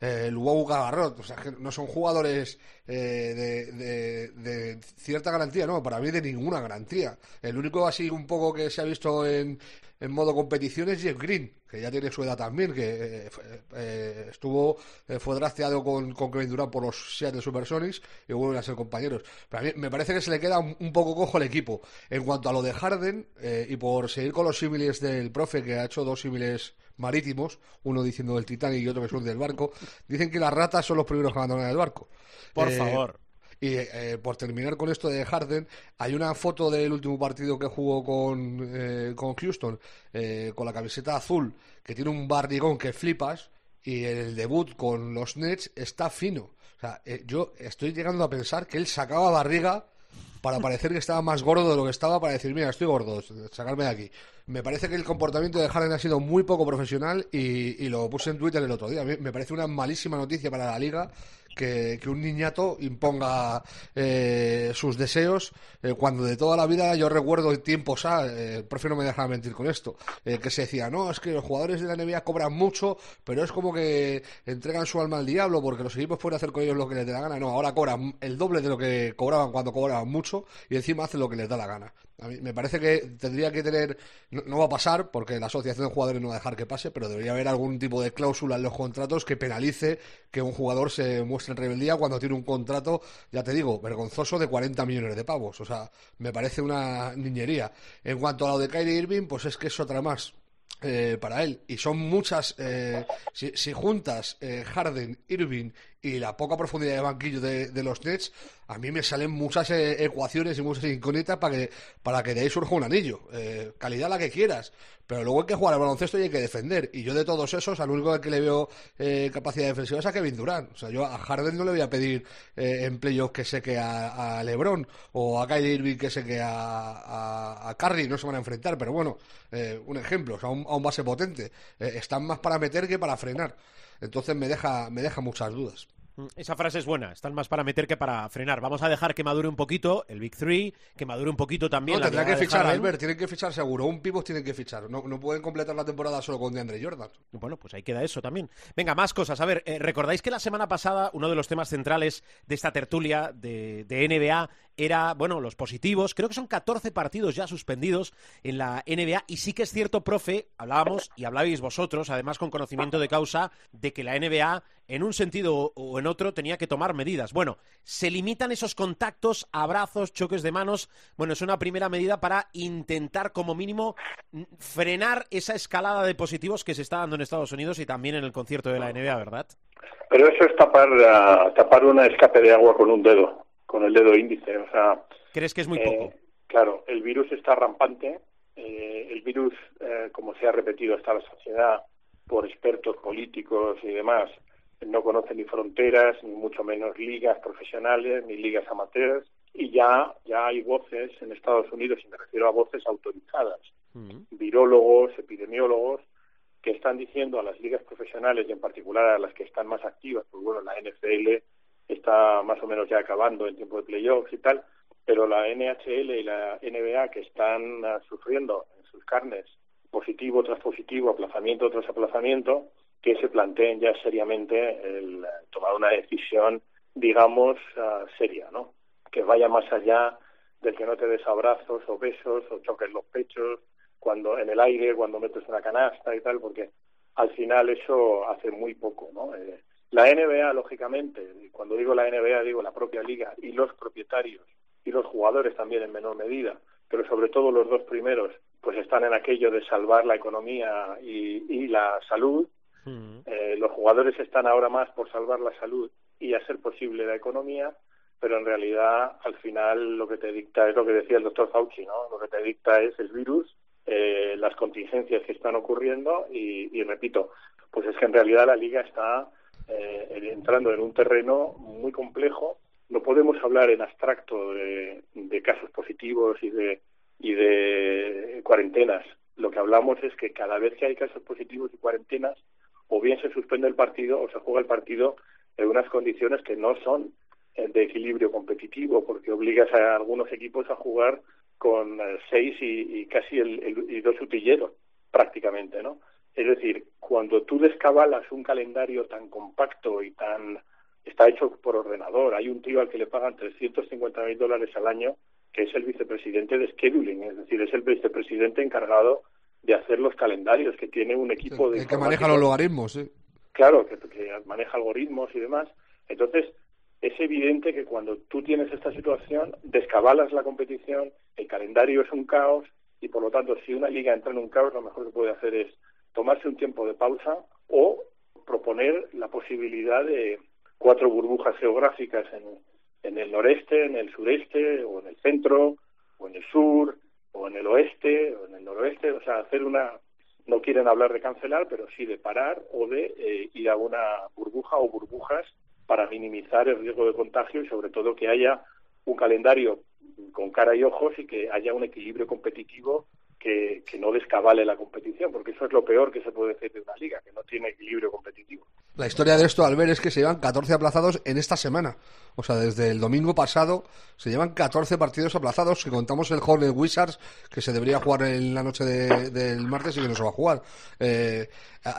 eh, Luau Gagarrot, o sea, que no son jugadores eh, de, de, de, cierta garantía, no, para mí de ninguna garantía. El único así un poco que se ha visto en, en modo competición es Jeff Green, que ya tiene su edad también, que eh, eh, estuvo, eh, fue drafteado con, con Kevin Durant por los Seattle Supersonics y vuelven a ser compañeros. Pero a mí me parece que se le queda un, un poco cojo el equipo. En cuanto a lo de Harden, y por seguir con los símiles del profe, que ha hecho dos símiles marítimos, uno diciendo del Titanic y otro que son del barco, dicen que las ratas son los primeros que abandonan el barco. Por favor. Y eh, por terminar con esto de Harden, hay una foto del último partido que jugó con, eh, con Houston, eh, con la camiseta azul, que tiene un barrigón que flipas, y el debut con los Nets está fino. O sea, yo estoy llegando a pensar que él sacaba barriga para parecer que estaba más gordo de lo que estaba, para decir, mira, estoy gordo, sacarme de aquí. Me parece que el comportamiento de Harden ha sido muy poco profesional y, y lo puse en Twitter el otro día. Me parece una malísima noticia para la liga que, que un niñato imponga eh, sus deseos eh, cuando de toda la vida yo recuerdo tiempos a, eh, profe no me dejaba mentir con esto, eh, que se decía, no, es que los jugadores de la NBA cobran mucho, pero es como que entregan su alma al diablo porque los equipos pueden hacer con ellos lo que les dé la gana. No, ahora cobran el doble de lo que cobraban cuando cobraban mucho y encima hacen lo que les da la gana. A mí me parece que tendría que tener, no, va a pasar porque la asociación de jugadores no va a dejar que pase, pero debería haber algún tipo de cláusula en los contratos que penalice que un jugador se muestre en rebeldía cuando tiene un contrato, ya te digo, vergonzoso de 40 millones de pavos. O sea, me parece una niñería. En cuanto a lo de Kyrie Irving, pues es que es otra más. Eh, para él. Y son muchas. Eh, si, juntas eh, Harden, Irving y la poca profundidad de banquillo de, los Nets, a mí me salen muchas ecuaciones y muchas incógnitas para que, para que de ahí surja un anillo. calidad la que quieras. Pero luego hay que jugar al baloncesto y hay que defender. Y yo de todos esos, al único que le veo capacidad defensiva es a Kevin Durant. O sea, yo a Harden no le voy a pedir en playoff que seque a, a, LeBron o a Kyrie Irving que seque a, a, a Curry. No se van a enfrentar, pero bueno, un ejemplo. A un base potente. Eh, están más para meter que para frenar. Entonces me deja, me deja muchas dudas. Mm, esa frase es buena, están más para meter que para frenar. Vamos a dejar que madure un poquito el Big Three, que madure un poquito también. No, tendrá que fichar, Albert, tienen que fichar seguro. Un pivot tienen que fichar. No, no pueden completar la temporada solo con DeAndre Jordan. Bueno, pues ahí queda eso también. Venga, más cosas. A ver, eh, ¿recordáis que la semana pasada uno de los temas centrales de esta tertulia de, de NBA era, bueno, los positivos. Creo que son 14 partidos ya suspendidos en la NBA. Y sí que es cierto, profe, hablábamos y hablabais vosotros, además con conocimiento de causa, de que la NBA, en un sentido o en otro, tenía que tomar medidas. Bueno, se limitan esos contactos, abrazos, choques de manos. Bueno, es una primera medida para intentar, como mínimo, frenar esa escalada de positivos que se está dando en Estados Unidos y también en el concierto de la NBA, ¿verdad? Pero eso es tapar, tapar una escape de agua con un dedo con el dedo índice. O sea, ¿Crees que es muy poco? Eh, claro, el virus está rampante. Eh, el virus, eh, como se ha repetido hasta la sociedad por expertos políticos y demás, no conoce ni fronteras, ni mucho menos ligas profesionales, ni ligas amateurs. Y ya, ya hay voces en Estados Unidos, y me refiero a voces autorizadas, mm. virólogos, epidemiólogos, que están diciendo a las ligas profesionales y en particular a las que están más activas, pues bueno, la NFL está más o menos ya acabando en tiempo de playoffs y tal, pero la NHL y la NBA que están ah, sufriendo en sus carnes positivo tras positivo, aplazamiento tras aplazamiento, que se planteen ya seriamente el tomar una decisión, digamos, ah, seria, ¿no? Que vaya más allá del que no te des abrazos o besos o choques los pechos cuando en el aire, cuando metes una canasta y tal, porque al final eso hace muy poco, ¿no? Eh, la NBA, lógicamente, cuando digo la NBA digo la propia liga y los propietarios y los jugadores también en menor medida, pero sobre todo los dos primeros, pues están en aquello de salvar la economía y, la salud. Mm. Eh, los jugadores están ahora más por salvar la salud y hacer posible la economía, pero en realidad al final lo que te dicta es lo que decía el doctor Fauci, ¿no? Lo que te dicta es el virus, eh, las contingencias que están ocurriendo y, y repito, pues es que en realidad la liga está eh, entrando en un terreno muy complejo. No podemos hablar en abstracto de, casos positivos y de, y de cuarentenas. Lo que hablamos es que cada vez que hay casos positivos y cuarentenas, o bien se suspende el partido o se juega el partido en unas condiciones que no son eh, de equilibrio competitivo, porque obligas a algunos equipos a jugar con eh, seis y, casi el, y dos utilleros, prácticamente, ¿no? Es decir, cuando tú descabalas un calendario tan compacto y tan está hecho por ordenador, hay un tío al que le pagan 350 mil dólares al año que es el vicepresidente de scheduling, es decir, es el vicepresidente encargado de hacer los calendarios, que tiene un equipo de... que maneja los logaritmos, ¿eh? Claro, que, que maneja algoritmos y demás. Entonces, es evidente que cuando tú tienes esta situación, descabalas la competición, el calendario es un caos y por lo tanto, si una liga entra en un caos, lo mejor que puede hacer es tomarse un tiempo de pausa o proponer la posibilidad de cuatro burbujas geográficas en, en el noreste, en el sureste, o en el centro, o en el sur, o en el oeste, o en el noroeste, o sea, hacer una, no quieren hablar de cancelar, pero sí de parar o de eh, ir a una burbuja o burbujas para minimizar el riesgo de contagio y sobre todo que haya un calendario con cara y ojos y que haya un equilibrio competitivo que, no descabale la competición, porque eso es lo peor que se puede decir de una liga, que no tiene equilibrio competitivo. La historia de esto, Albert, es que se llevan 14 aplazados en esta semana. O sea, desde el domingo pasado se llevan 14 partidos aplazados. Si contamos el Hornet Wizards, que se debería jugar en la noche del martes y que no se va a jugar. Eh,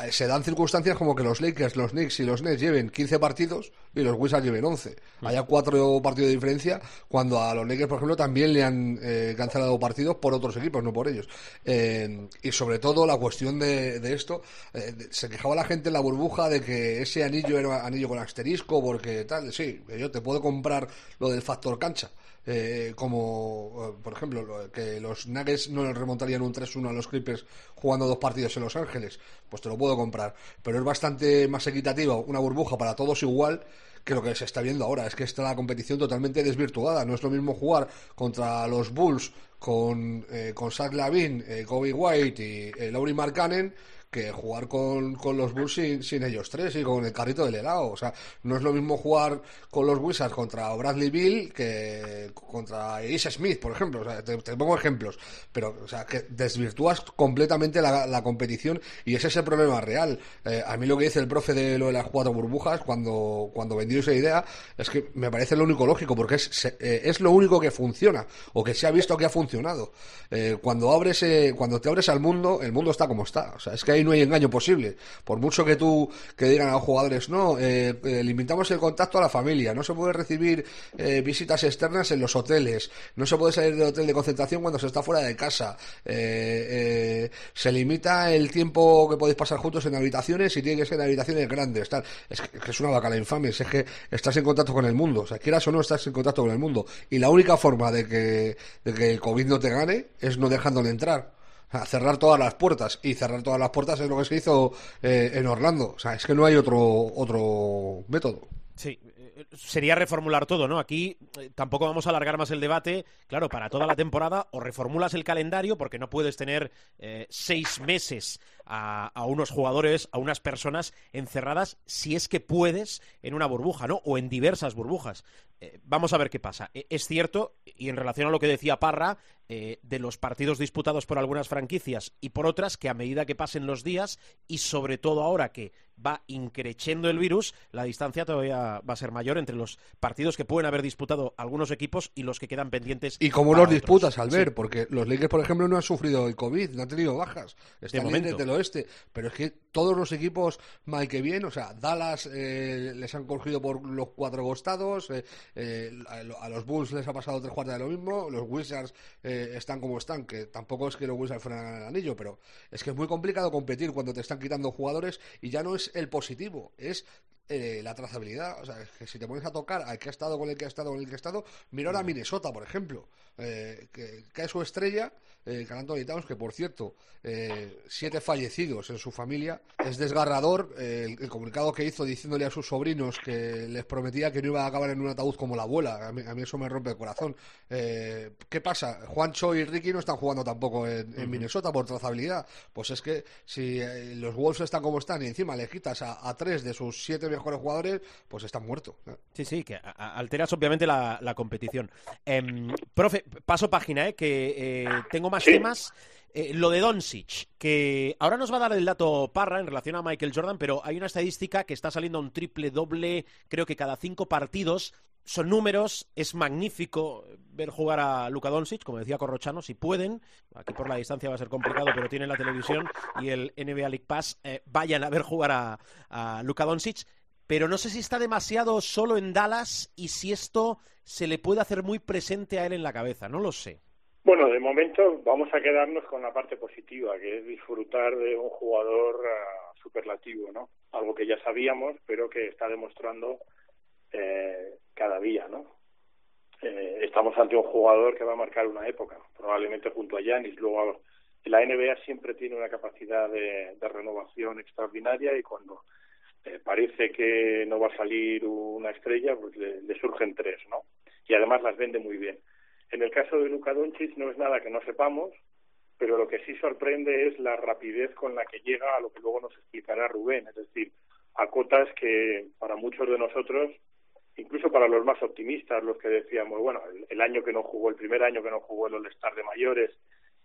se dan circunstancias como que los Lakers, los Knicks y los Nets lleven 15 partidos y los Wizards lleven 11. Mm. Haya cuatro partidos de diferencia cuando a los Lakers, por ejemplo, también le han eh, cancelado partidos por otros equipos, no por ellos. Eh, y sobre todo la cuestión de, esto, se quejaba la gente en la burbuja de que ese anillo era anillo con asterisco porque tal, sí, yo te puedo comprar lo del factor cancha. Eh, como, eh, por ejemplo, que los Nuggets no le remontarían un 3-1 a los Clippers jugando dos partidos en Los Ángeles, pues te lo puedo comprar. Pero es bastante más equitativa, una burbuja para todos igual que lo que se está viendo ahora. Es que está la competición totalmente desvirtuada. No es lo mismo jugar contra los Bulls con, eh, con Zach Lavin, Kobe White y Laurie Markkanen que jugar con, con los Bulls sin, ellos tres y con el carrito del helado. O sea, no es lo mismo jugar con los Wizards contra Bradley Bill que contra Isha Smith, por ejemplo. O sea, te, pongo ejemplos. Pero, o sea, que desvirtúas completamente la, competición y ese es el problema real. Eh, a mí lo que dice el profe de lo de las cuatro burbujas cuando, cuando vendió esa idea es que me parece lo único lógico porque es, eh, es lo único que funciona o que se ha visto que ha funcionado. Eh, cuando abres, cuando te abres al mundo, el mundo está como está. O sea, es que hay no hay engaño posible. Por mucho que tú, que digan a los jugadores, no, eh, eh, limitamos el contacto a la familia, no se puede recibir eh, visitas externas en los hoteles, no se puede salir del hotel de concentración cuando se está fuera de casa, se limita el tiempo que podéis pasar juntos en habitaciones y tiene que ser en habitaciones grandes, tal. Es que, es una bacala infame, es que estás en contacto con el mundo, o sea, quieras o no, estás en contacto con el mundo. Y la única forma de que, de que el COVID no te gane es no dejándole entrar cerrar todas las puertas. Y cerrar todas las puertas es lo que se hizo eh, en Orlando. O sea, es que no hay otro, otro método. Sí, eh, sería reformular todo, ¿no? Aquí eh, tampoco vamos a alargar más el debate. Claro, para toda la temporada o reformulas el calendario porque no puedes tener seis meses a, a, unos jugadores, a unas personas encerradas, si es que puedes, en una burbuja, ¿no? O en diversas burbujas. Vamos a ver qué pasa. es cierto, y en relación a lo que decía Parra, eh, de los partidos disputados por algunas franquicias y por otras que a medida que pasen los días y sobre todo ahora que va increciendo el virus, la distancia todavía va a ser mayor entre los partidos que pueden haber disputado algunos equipos y los que quedan pendientes. ¿Y cómo los disputas, al ver? Porque los Lakers, por ejemplo, no han sufrido el COVID, no han tenido bajas, están bien desde el oeste, pero es que todos los equipos, mal que bien, o sea, Dallas eh, les han cogido por los cuatro costados, eh, a los Bulls les ha pasado tres cuartas de lo mismo, los Wizards están como están, que tampoco es que los Wizards fueran el anillo, pero es que es muy complicado competir cuando te están quitando jugadores y ya no es el positivo, es eh, la trazabilidad. O sea, que si te pones a tocar al que ha estado con el que ha estado con el que ha estado, mira ahora Minnesota, por ejemplo, eh, que cae su estrella, eh, Towns, que por cierto, eh, siete fallecidos en su familia. Es desgarrador el, comunicado que hizo diciéndole a sus sobrinos que les prometía que no iba a acabar en un ataúd como la abuela. A mí, eso me rompe el corazón. ¿Qué pasa? Juancho y Ricky no están jugando tampoco en, Minnesota por trazabilidad. Pues es que si los Wolves están como están y encima le quitas a, a tres de sus siete mejores jugadores, pues están muertos. Sí, sí, que alteras obviamente la, competición. Em, profe, paso página, ¿eh? que eh, tengo más temas. Eh, lo de Doncic, que ahora nos va a dar el dato Parra en relación a Michael Jordan, pero hay una estadística que está saliendo un triple doble, creo que cada cinco partidos. Son números, es magnífico ver jugar a Luka Doncic, como decía Corrochano, si pueden. Aquí por la distancia va a ser complicado, pero tienen la televisión y el NBA League Pass. vayan a ver jugar a, a Luka Doncic pero no sé si está demasiado solo en Dallas y si esto se le puede hacer muy presente a él en la cabeza, no lo sé. Bueno, de momento vamos a quedarnos con la parte positiva, que es disfrutar de un jugador ah, superlativo, ¿no? Algo que ya sabíamos, pero que está demostrando eh, cada día, ¿no? Eh, estamos ante un jugador que va a marcar una época, probablemente junto a Yanis. Luego, la NBA siempre tiene una capacidad de renovación extraordinaria y cuando eh, parece que no va a salir una estrella, pues le, surgen tres, ¿no? Y además las vende muy bien. En el caso de Luka Doncic no es nada que no sepamos, pero lo que sí sorprende es la rapidez con la que llega a lo que luego nos explicará Rubén, es decir, a cotas que para muchos de nosotros, incluso para los más optimistas, los que decíamos, bueno, el, año que no jugó, el primer año que no jugó el All-Star de mayores,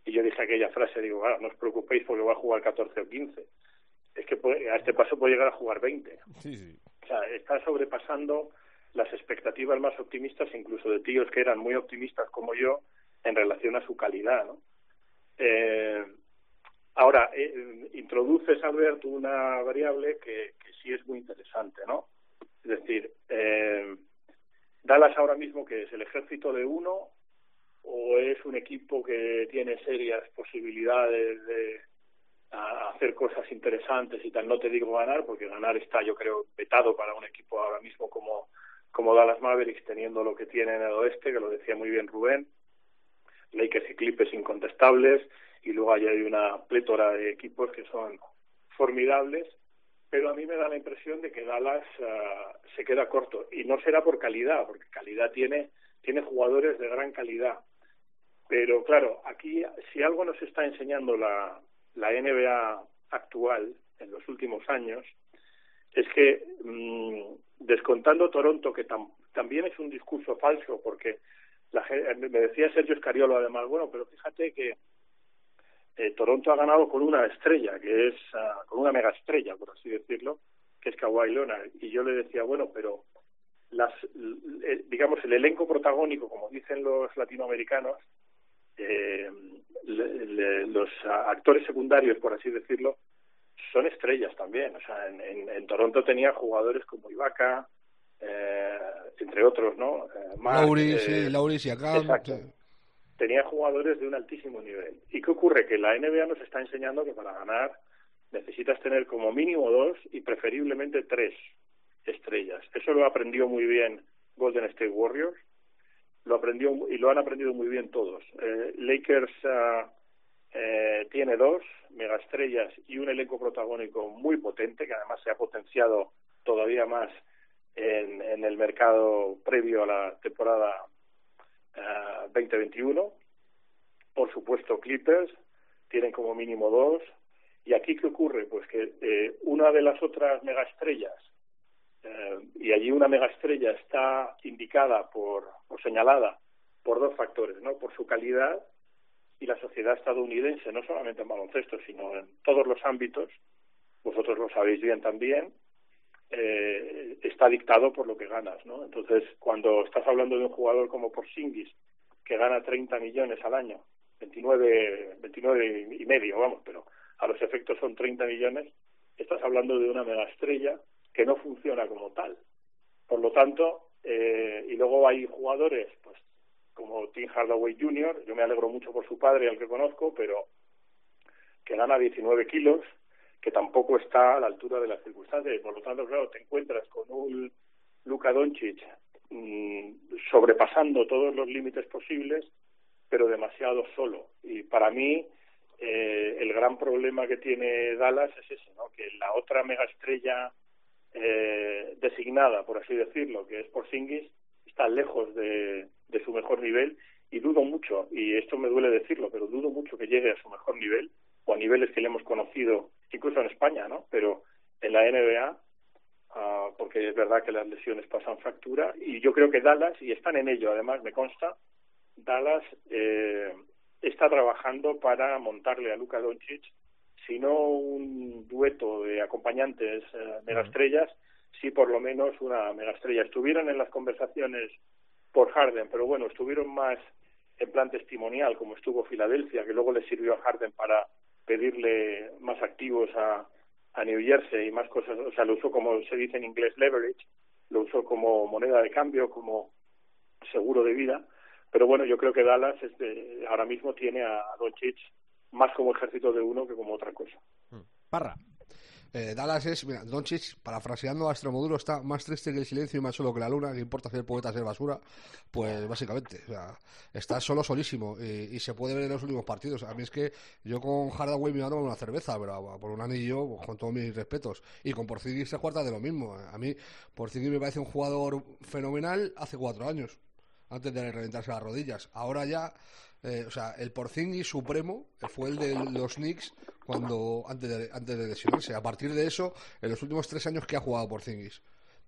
y yo dije aquella frase, digo, ah, no os preocupéis porque va a jugar 14 o 15. Es que a este paso puede llegar a jugar 20. Sí, sí. O sea, está sobrepasando las expectativas más optimistas, incluso de tíos que eran muy optimistas como yo, en relación a su calidad, ¿no? Eh, ahora, eh, introduces, Alberto, una variable que, que sí es muy interesante, ¿no? Es decir, eh, Dallas ahora mismo que es el ejército de uno o es un equipo que tiene serias posibilidades de hacer cosas interesantes y tal. No te digo ganar, porque ganar está, yo creo, vetado para un equipo ahora mismo como, como Dallas Mavericks, teniendo lo que tiene en el oeste, que lo decía muy bien Rubén, Lakers y Clippers incontestables, y luego hay una plétora de equipos que son formidables, pero a mí me da la impresión de que Dallas ah, se queda corto, y no será por calidad, porque calidad tiene, tiene jugadores de gran calidad, pero claro, aquí si algo nos está enseñando la, la NBA actual en los últimos años es que mm, descontando Toronto que también es un discurso falso porque la, me decía Sergio Escariolo además bueno pero fíjate que eh, Toronto ha ganado con una estrella que es uh, con una mega estrella por así decirlo que es Kawhi Leonard y yo le decía bueno pero las eh, digamos el elenco protagónico como dicen los latinoamericanos eh, los actores secundarios, por así decirlo, son estrellas también. O sea, en, en, Toronto tenía jugadores como Ibaka, eh, entre otros, ¿no? Eh, Lauris, eh, Lauris y acá. Tenía jugadores de un altísimo nivel. ¿Y qué ocurre? Que la NBA nos está enseñando que para ganar necesitas tener como mínimo dos y preferiblemente tres estrellas. Eso lo aprendió muy bien Golden State Warriors lo aprendió y lo han aprendido muy bien todos. Eh, Lakers ah, eh, tiene dos megaestrellas y un elenco protagónico muy potente que además se ha potenciado todavía más en, el mercado previo a la temporada 2021. Ah, Por supuesto, Clippers tienen como mínimo dos. ¿Y aquí qué ocurre? Pues que eh, una de las otras megaestrellas eh, y allí una megaestrella está indicada por, o señalada por dos factores, ¿no? Por su calidad y la sociedad estadounidense, no solamente en baloncesto, sino en todos los ámbitos, vosotros lo sabéis bien también, eh, está dictado por lo que ganas, ¿no? Entonces, cuando estás hablando de un jugador como Porzingis, que gana 30 millones al año, 29, 29 y medio, vamos, pero a los efectos son 30 millones, estás hablando de una megaestrella que no funciona como tal. Por lo tanto, eh, y luego hay jugadores, pues como Tim Hardaway Jr., yo me alegro mucho por su padre, al que conozco, pero que gana 19 kilos, que tampoco está a la altura de las circunstancias, y por lo tanto, claro, te encuentras con un Luka Doncic mm, sobrepasando todos los límites posibles, pero demasiado solo. Y para mí, eh, el gran problema que tiene Dallas es ese, ¿no? que la otra mega estrella eh, designada, por así decirlo, que es Porzingis, está lejos de, de su mejor nivel y dudo mucho, y esto me duele decirlo, pero dudo mucho que llegue a su mejor nivel o a niveles que le hemos conocido incluso en España, ¿no? Pero en la NBA, ah, porque es verdad que las lesiones pasan fractura y yo creo que Dallas, y están en ello además, me consta, Dallas eh, está trabajando para montarle a Luka Doncic sino un dueto de acompañantes eh, megaestrellas, sí por lo menos una megaestrella. Estuvieron en las conversaciones por Harden, pero bueno, estuvieron más en plan testimonial, como estuvo Filadelfia, que luego le sirvió a Harden para pedirle más activos a, a New Jersey y más cosas, o sea, lo usó como se dice en inglés leverage, lo usó como moneda de cambio, como seguro de vida, pero bueno, yo creo que Dallas este, ahora mismo tiene a Doncic más como ejército de uno que como otra cosa. Hmm. Parra. Eh, Dallas es, mira, Doncic, parafraseando a Extremoduro, está más triste que el silencio y más solo que la luna, que importa ser poeta, ser basura, pues básicamente, o sea, está solo, solísimo, y, se puede ver en los últimos partidos. A mí es que yo con Hardaway me ando una cerveza, pero por un anillo, con todos mis respetos, y con Porzingis se cuarta de lo mismo. A mí, Porzingis me parece un jugador fenomenal hace cuatro años, antes de reventarse las rodillas. Ahora ya eh, o sea, el Porzingis supremo fue el de los Knicks cuando antes de, antes de lesionarse. A partir de eso, en los últimos tres años que ha jugado Porzingis.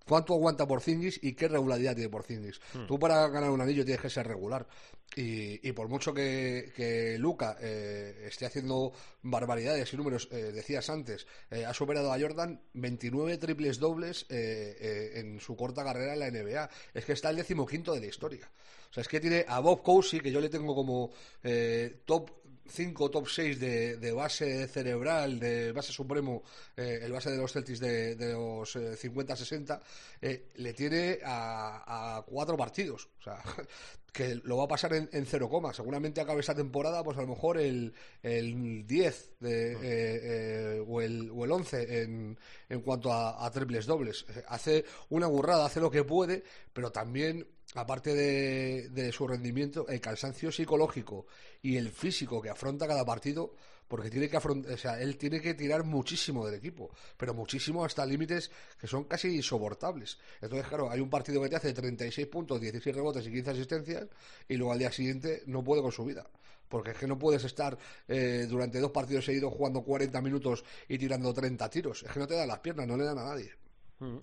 cuánto aguanta Porzingis y qué regularidad tiene Porzingis. Hmm. Tú para ganar un anillo tienes que ser regular. Y, y por mucho que, que Luca eh, esté haciendo barbaridades y números, eh, decías antes, eh, ha superado a Jordan 29 triples dobles eh, eh, en su corta carrera en la NBA. Es que está el decimoquinto de la historia. O sea, es que tiene a Bob Cousy, que yo le tengo como eh, top 5, top 6 de, de base cerebral, de base supremo, eh, el base de los Celtics de, de los eh, 50-60, eh, le tiene a, a cuatro partidos. O sea, que lo va a pasar en, en cero coma. Seguramente acabe esta temporada, pues a lo mejor el, el 10 de, eh, eh, o, el, o el 11 en, en cuanto a, a triples dobles. Hace una burrada, hace lo que puede, pero también aparte de, de su rendimiento, el cansancio psicológico y el físico que afronta cada partido, porque tiene que afrontar, o sea, él tiene que tirar muchísimo del equipo, pero muchísimo hasta límites que son casi insoportables. Entonces, claro, hay un partido que te hace 36 puntos, 16 rebotes y 15 asistencias, y luego al día siguiente no puede con su vida. Porque es que no puedes estar eh, durante dos partidos seguidos jugando 40 minutos y tirando 30 tiros. Es que no te dan las piernas, no le dan a nadie.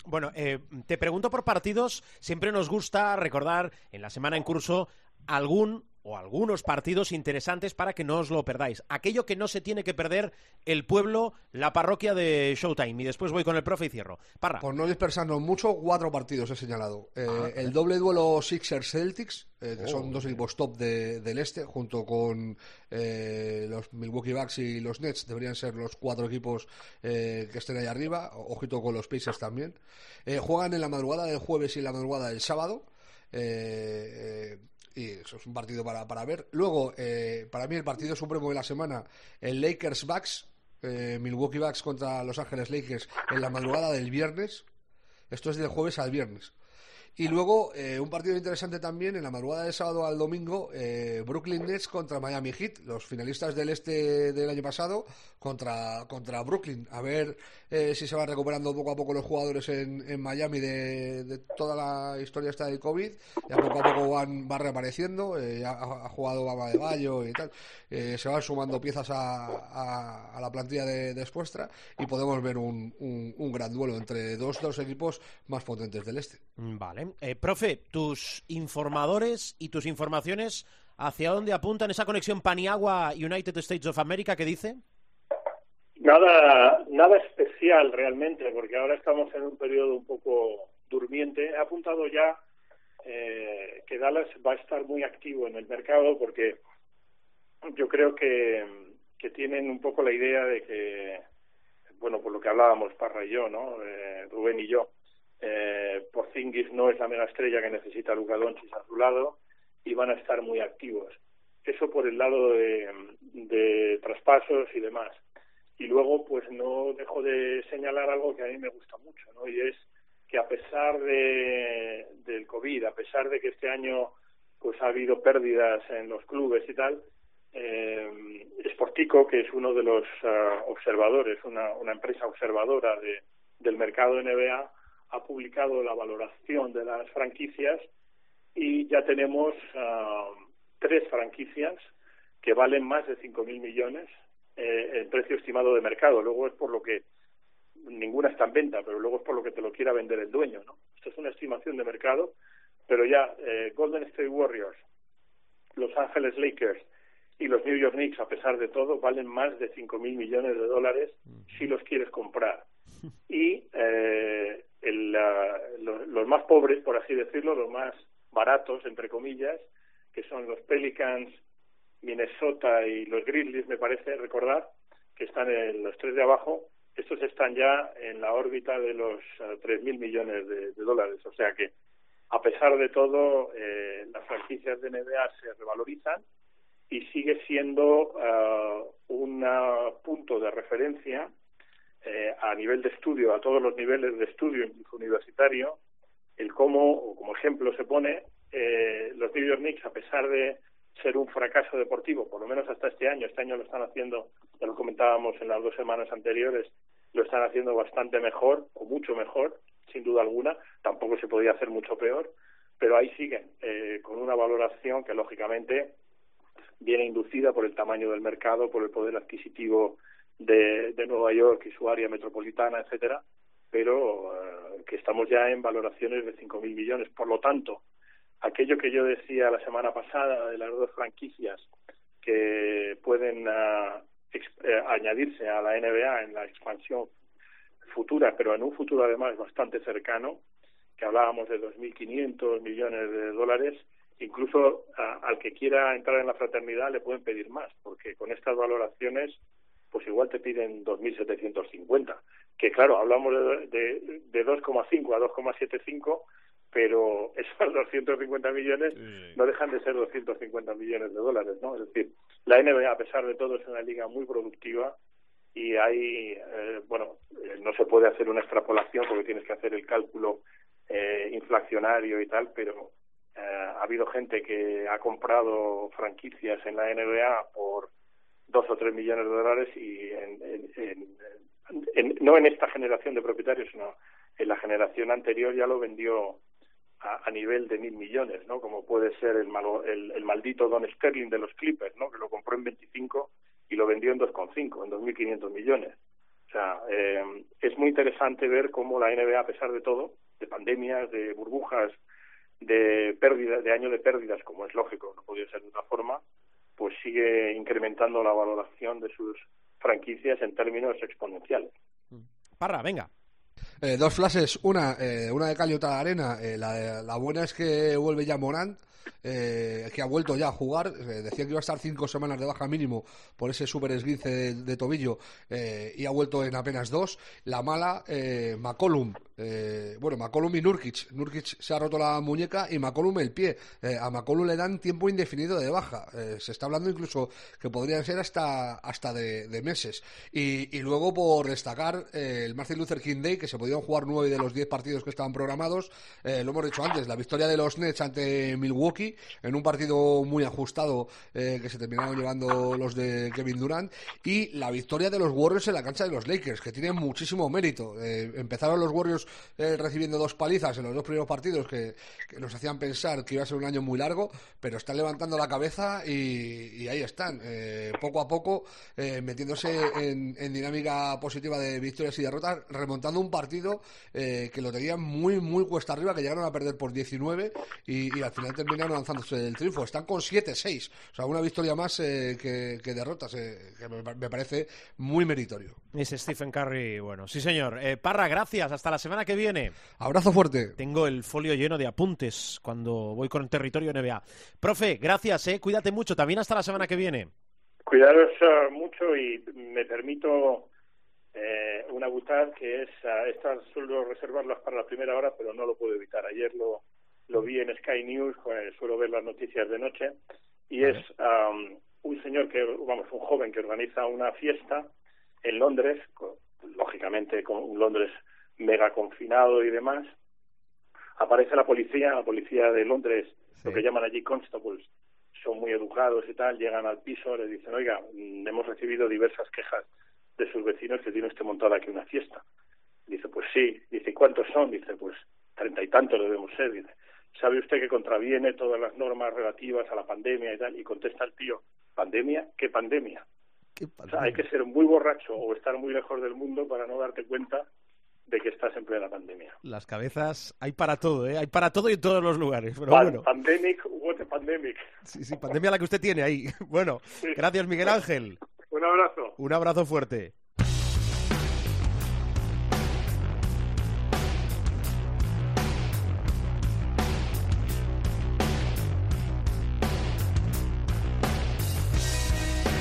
Bueno, eh, te pregunto por partidos. Siempre nos gusta recordar en la semana en curso algún o algunos partidos interesantes para que no os lo perdáis. Aquello que no se tiene que perder el pueblo, la parroquia de Showtime. Y después voy con el profe y cierro. Parra. Por no dispersarnos mucho, cuatro partidos he señalado. Eh, Ah, el doble duelo Sixers-Celtics, eh, que Oh, son dos sí. equipos top de- del este, junto con eh, los Milwaukee Bucks y los Nets, deberían ser los cuatro equipos eh, que estén ahí arriba. Ojito con los Pacers también. Eh, juegan en la madrugada del jueves y en la madrugada del sábado. Eh, eh, y eso es un partido para, para ver. Luego, eh, para mí, el partido supremo de la semana, el Lakers Bucks, eh, Milwaukee Bucks contra Los Ángeles Lakers en la madrugada del viernes. Esto es del jueves al viernes. Y luego, eh, un partido interesante también, en la madrugada del sábado al domingo, eh, Brooklyn Nets contra Miami Heat, los finalistas del este del año pasado, contra, contra Brooklyn. A ver eh, si se van recuperando poco a poco los jugadores en, en Miami de, toda la historia esta del COVID. Ya poco a poco van, van reapareciendo, eh, ha, jugado Bama de Bayo y tal. Eh, se van sumando piezas a, a- a la plantilla de, de y podemos ver un, un- gran duelo entre dos de los equipos más potentes del este. Vale. Eh, profe, tus informadores y tus informaciones, ¿hacia dónde apuntan esa conexión Paniagua-United States of America que dice? Nada, nada especial realmente, porque ahora estamos en un periodo un poco durmiente. He apuntado ya eh, que Dallas va a estar muy activo en el mercado porque yo creo que, que tienen un poco la idea de que, bueno, por lo que hablábamos Parra y yo, ¿no? Eh, Rubén y yo, eh, Porzingis no es la mega estrella que necesita Luka Doncic a su lado y van a estar muy activos. Eso por el lado de, de traspasos y demás. Y luego, pues no dejo de señalar algo que a mí me gusta mucho, ¿no? Y es que a pesar de, del COVID, a pesar de que este año pues ha habido pérdidas en los clubes y tal, eh, Sportico, que es uno de los ah, observadores, una, una empresa observadora de, del mercado NBA, ha publicado la valoración de las franquicias y ya tenemos ah, tres franquicias que valen más de 5.000 millones eh, el precio estimado de mercado. Luego es por lo que ninguna está en venta, pero luego es por lo que te lo quiera vender el dueño, ¿no? Esto es una estimación de mercado, pero ya eh, Golden State Warriors, Los Ángeles Lakers y los New York Knicks, a pesar de todo, valen más de 5.000 millones de dólares si los quieres comprar. Y eh, el, la- lo- los más pobres, por así decirlo, los más baratos, entre comillas, que son los Pelicans, Minnesota y los Grizzlies, me parece recordar, que están en los tres de abajo, estos están ya en la órbita de los eh, tres mil millones de, dólares. O sea que, a pesar de todo, eh, las franquicias de NBA se revalorizan y sigue siendo eh, un punto de referencia eh, a nivel de estudio, a todos los niveles de estudio, incluso universitario, el cómo, como ejemplo se pone, eh, los New York Knicks, a pesar de ser un fracaso deportivo, por lo menos hasta este año, este año lo están haciendo, ya lo comentábamos en las dos semanas anteriores, lo están haciendo bastante mejor, o mucho mejor, sin duda alguna, tampoco se podía hacer mucho peor, pero ahí siguen, eh, con una valoración que lógicamente viene inducida por el tamaño del mercado, por el poder adquisitivo de, de Nueva York y su área metropolitana, etcétera, pero eh, que estamos ya en valoraciones de 5.000 millones. Por lo tanto, aquello que yo decía la semana pasada de las dos franquicias que pueden ah, eh, añadirse a la NBA en la expansión futura, pero en un futuro además bastante cercano, que hablábamos de 2.500 millones de dólares, incluso al que quiera entrar en la fraternidad le pueden pedir más, porque con estas valoraciones, pues igual te piden 2.750, que claro, hablamos de, de, de 2,5 a 2,75, pero esos 250 millones no dejan de ser 250 millones de dólares, ¿no? Es decir, la NBA, a pesar de todo, es una liga muy productiva y hay, eh, bueno, eh, no se puede hacer una extrapolación porque tienes que hacer el cálculo eh, inflacionario y tal, pero eh, ha habido gente que ha comprado franquicias en la NBA por dos o tres millones de dólares y no en esta generación de propietarios, sino en la generación anterior ya lo vendió a, nivel de mil millones, ¿no? Como puede ser el, el, maldito Don Sterling de los Clippers, ¿no? Que lo compró en 25 y lo vendió en 2,5, en 2.500 millones. O sea, eh, es muy interesante ver cómo la NBA, a pesar de todo, de pandemias, de burbujas, de pérdidas, de año de pérdidas, como es lógico, no podía ser de otra forma, pues sigue incrementando la valoración de sus franquicias en términos exponenciales. Parra, venga. Eh, dos flashes, una, eh, una de Cali de arena. Eh, la, la, buena es que vuelve ya Morán, eh, que ha vuelto ya a jugar. Eh, decía que iba a estar cinco semanas de baja mínimo por ese super esguince de, tobillo eh, y ha vuelto en apenas dos. La mala, McCollum. Bueno, McCollum y Nurkic. Nurkic se ha roto la muñeca y McCollum el pie. a McCollum le dan tiempo indefinido de baja. se está hablando incluso que podrían ser hasta, hasta de, meses. Y, luego, por destacar, el Martin Luther King Day, que se podían jugar nueve de los diez partidos que estaban programados. lo hemos dicho antes, la victoria de los Nets ante Milwaukee en un partido muy ajustado eh, que se terminaron llevando los de Kevin Durant y la victoria de los Warriors en la cancha de los Lakers, que tiene muchísimo mérito. Eh, empezaron los Warriors eh, recibiendo dos palizas en los dos primeros partidos que, nos hacían pensar que iba a ser un año muy largo, pero están levantando la cabeza y, ahí están, poco a poco metiéndose en, dinámica positiva de victorias y derrotas, remontando un partido que lo tenían muy, muy cuesta arriba, que llegaron a perder por 19 y, al final terminaron lanzándose el triunfo. Están con 7-6. O sea, una victoria más eh, que, derrotas, eh, que me, parece muy meritorio. Es Stephen Curry, bueno. Sí, señor. Eh, Parra, gracias. Hasta la semana que viene. Abrazo fuerte. Tengo el folio lleno de apuntes cuando voy con el territorio NBA. Profe, gracias, eh. Cuídate mucho. También hasta la semana que viene. Cuidaros mucho y me permito eh, una butad que es, uh, estas suelo reservarlas para la primera hora, pero no lo puedo evitar. Ayer lo, lo vi en Sky News, suelo ver las noticias de noche, y es un señor que, vamos, un joven que organiza una fiesta en Londres, lógicamente con un Londres mega confinado y demás. Aparece la policía, la policía de Londres, lo que llaman allí constables, son muy educados y tal, llegan al piso, le dicen, oiga, mm, hemos recibido diversas quejas de sus vecinos que tiene usted montada aquí una fiesta. Dice, pues sí. Dice, ¿y cuántos son? Dice, pues treinta y tantos debemos ser. Dice, ¿sabe usted que contraviene todas las normas relativas a la pandemia y tal? Y contesta el tío, ¿pandemia? ¿Qué pandemia? O sea, hay que ser muy borracho o estar muy lejos del mundo para no darte cuenta de que estás en plena pandemia. Las cabezas hay para todo, ¿eh? Hay para todo y en todos los lugares. Pero bueno. Pandemic, what a pandemic. Sí, sí, pandemia la que usted tiene ahí. Bueno, gracias Miguel Ángel. Un abrazo. Un abrazo fuerte.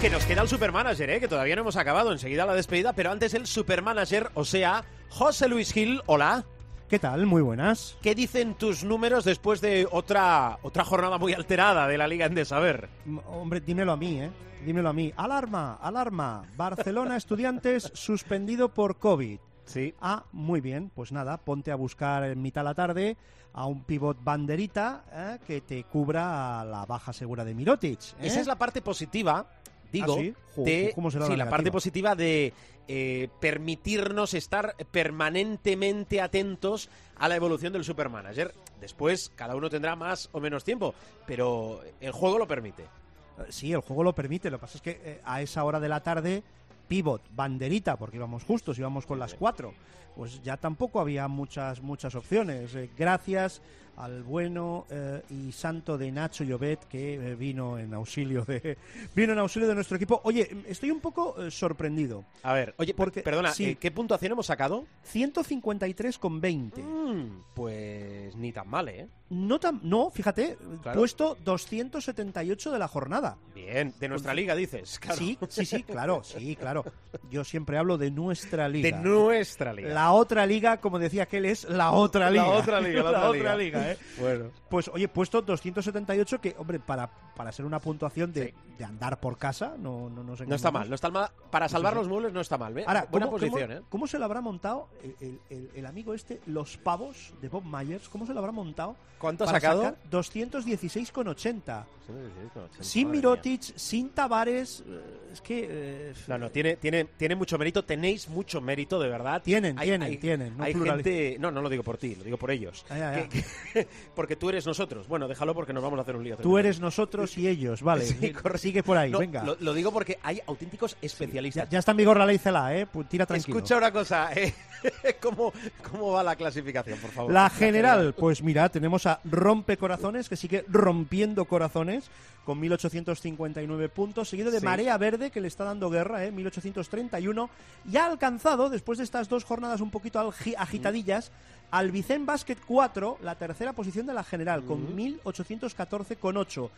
Que nos queda el supermanager, ¿eh? que todavía no hemos acabado. Enseguida la despedida, pero antes el supermanager, o sea, José Luis Gil. Hola. ¿Qué tal? Muy buenas. ¿Qué dicen tus números después de otra, otra jornada muy alterada de la Liga en Saber? Hombre, dímelo a mí, ¿eh? Dímelo a mí. Alarma, alarma. Barcelona Estudiantes suspendido por COVID. Sí. Ah, muy bien. Pues nada, ponte a buscar en mitad de la tarde a un pivot banderita ¿eh? que te cubra la baja segura de Mirotic. ¿eh? Esa es la parte positiva digo, ¿Ah, de sí, la, parte positiva de eh, permitirnos estar permanentemente atentos a la evolución del supermanager. Después, cada uno tendrá más o menos tiempo, pero el juego lo permite. Eh, sí, el juego lo permite. Lo que pasa es que eh, a esa hora de la tarde pivot, banderita, porque íbamos justos, íbamos con las cuatro, pues ya tampoco había muchas, muchas opciones. Eh, gracias al bueno eh, y santo de Nacho Llobet que eh, vino en auxilio de vino en auxilio de nuestro equipo. Oye, estoy un poco eh, sorprendido. A ver, oye, Porque- perdona, sí. ¿qué puntuación hemos sacado? 153,20. Mm, pues ni tan mal, ¿eh? No tan, no, fíjate, Claro. puesto 278 de la jornada. Bien, de nuestra liga dices. claro. Sí, sí, sí, claro, sí, claro. Yo siempre hablo de nuestra liga. De nuestra liga. La otra liga, como decía aquel, es la otra La liga. otra liga, la otra liga. liga, ¿eh? Bueno. Pues oye, puesto 278, que, hombre, para, para ser una puntuación de, de andar por casa, no, no, No está mal, no está mal. Para salvar sí, sí. los muebles no está mal, ¿eh? Ahora, Buena ¿cómo, posición, cómo- ¿eh? cómo se lo habrá montado el, el- amigo este, los pavos de Bob Myers? ¿Cómo se lo habrá montado? ¿Cuánto ha sacado? sacar 216,80. Sin Mirotic, sin Tavares. eh, Es que. eh, No, no, tiene, tiene, tiene mucho mérito, tenéis mucho mérito, de verdad. Tienen, tienen, tienen, no hay gente, no, no lo digo por ti, lo digo por ellos. Que- porque tú eres nosotros. Bueno, déjalo porque nos vamos a hacer un lío. Tú eres nosotros y ellos, vale. Sí. Sigue por ahí, No, venga. Lo, lo digo porque hay auténticos Ya, especialistas. ya está en vigor la ley CELA, ¿eh? Tira tranquilo. Escucha una cosa, eh, ¿Cómo, ¿cómo va la clasificación, por favor? La general, pues mira, tenemos a Rompecorazones, que sigue rompiendo corazones, con 1859 puntos, seguido de Sí. Marea Verde, que le está dando guerra, ¿eh? 1831, y ha alcanzado, después de estas dos jornadas un poquito algi- agitadillas, al Vicen Basket 4, la tercera posición de la general, con 1814,8.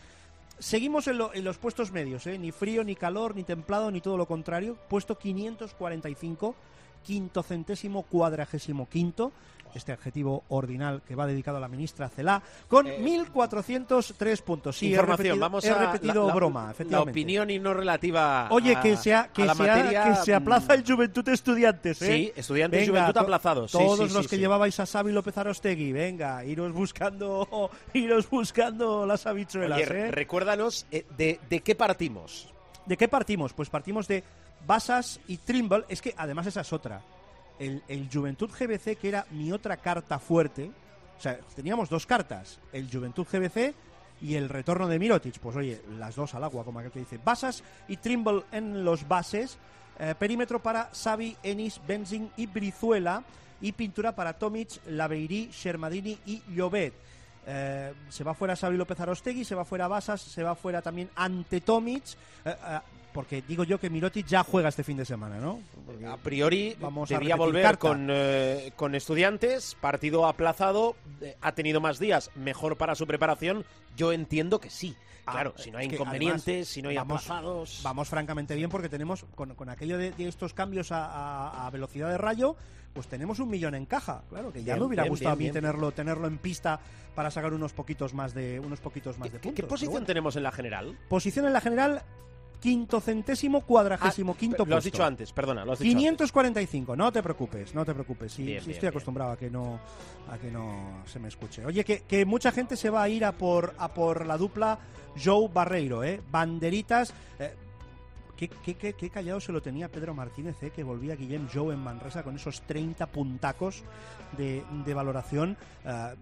Seguimos en, lo- en los puestos medios, ¿eh? ni frío, ni calor, ni templado, ni todo lo contrario. Puesto 545, quinto centésimo cuadragésimo quinto. Este adjetivo ordinal que va dedicado a la ministra Celá, con 1.403 puntos. Sí, he Eh, Información, repetido, vamos he repetido la- la- broma, La efectivamente. opinión y no relativa Oye, que se, ha- que, a la se ha- materia, que se aplaza el Juventud Estudiantes, ¿eh? Sí, Estudiantes Venga, Juventud to- aplazado. Sí, Todos sí, los sí, que llevabais a Xavi López Arostegui, venga, iros buscando, iros buscando las habichuelas, Oye, ¿eh? recuérdanos eh, de, de qué partimos. ¿De qué partimos? Pues partimos de Basas y Trimble. Es que además esa es otra. El, el Juventud GBC, que era mi otra carta fuerte. O sea, teníamos dos cartas. El Juventud GBC y el retorno de Mirotic. Pues oye, las dos al agua, como aquel que dice. Basas y Trimble en los bases. Eh, perímetro para Xavi, Enis, Benzing y Brizuela. Y pintura para Tomic, Laveiri, Shermadini y Llobet. Eh, se va fuera Xavi López Arostegui, se va fuera Basas, se va fuera también ante Tomic. eh, porque digo yo que Mirotic ya juega este fin de semana, ¿no? Porque A priori vamos a debía repetir volver carta. con, eh, con estudiantes, partido aplazado, eh, ha tenido más días, mejor para su preparación. Yo entiendo que sí. Ah, Claro, si no hay inconvenientes, además si no hay vamos- aplazados. Vamos francamente bien porque tenemos, con, con aquello de, de estos cambios a, a- a velocidad de rayo, pues tenemos un millón en caja. Claro, que ya Bien, me hubiera bien, gustado bien, a mí tenerlo, tenerlo en pista para sacar unos poquitos más de, unos poquitos más de ¿Qué, puntos. qué pero posición bueno. tenemos en la general? Posición en la general, quinto centésimo cuadragésimo quinto Ah, Lo has puesto. dicho antes, perdona, lo has dicho antes. 545, no te preocupes, no te preocupes. Sí, Bien, sí bien, estoy bien. acostumbrado a que no a que no se me escuche. Oye, que, que mucha gente se va a ir a por a por la dupla Joe Barreiro, ¿eh? Banderitas. eh, Qué, qué- qué- qué callado se lo tenía Pedro Martínez, ¿eh? que volvía Guillem Joe en Manresa con esos 30 puntacos de, de valoración. Eh,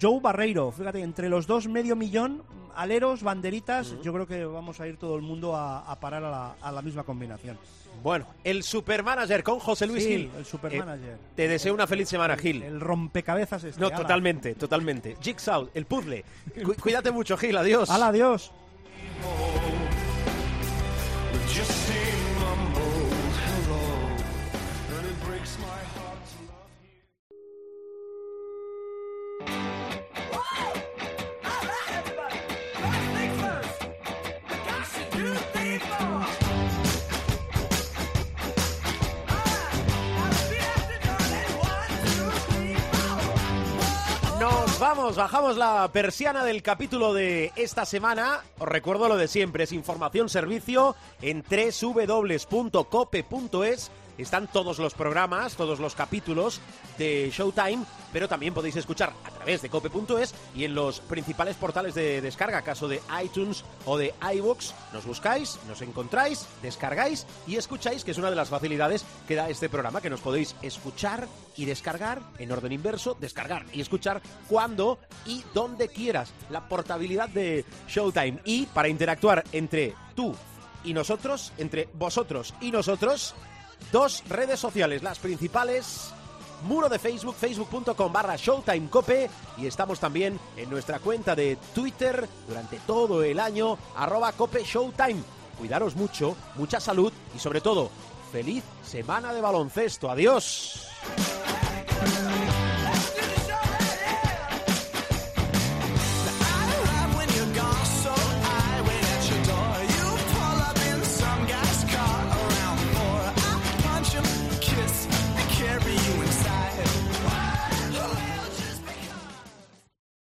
Joe Barreiro, fíjate, entre los dos medio millón, aleros, banderitas, yo creo que vamos a ir todo el mundo a, a parar a la, a la misma combinación. Bueno, el supermanager con José Luis Sí, Gil. el supermanager. Eh, te deseo una feliz semana, Gil. El rompecabezas este. no, ala. totalmente, totalmente. Jigsaw, el puzzle. Cu- cuídate mucho, Gil, adiós. Hala, adiós. Bajamos la persiana del capítulo de esta semana. Os recuerdo lo de siempre, es información servicio en www.cope.es. Están todos los programas, todos los capítulos de Showtime, pero también podéis escuchar a través de cope.es y en los principales portales de descarga, caso de iTunes o de iVoox. Nos buscáis, nos encontráis, descargáis y escucháis, que es una de las facilidades que da este programa, que nos podéis escuchar y descargar en orden inverso, descargar y escuchar cuando y donde quieras. La portabilidad de Showtime. Y para interactuar entre tú y nosotros, entre vosotros y nosotros, dos redes sociales, las principales muro de Facebook, facebook.com barra showtimecope y estamos también en nuestra cuenta de Twitter durante todo el año, arroba cope showtime. Cuidaros mucho, mucha salud y sobre todo, feliz semana de baloncesto. Adiós.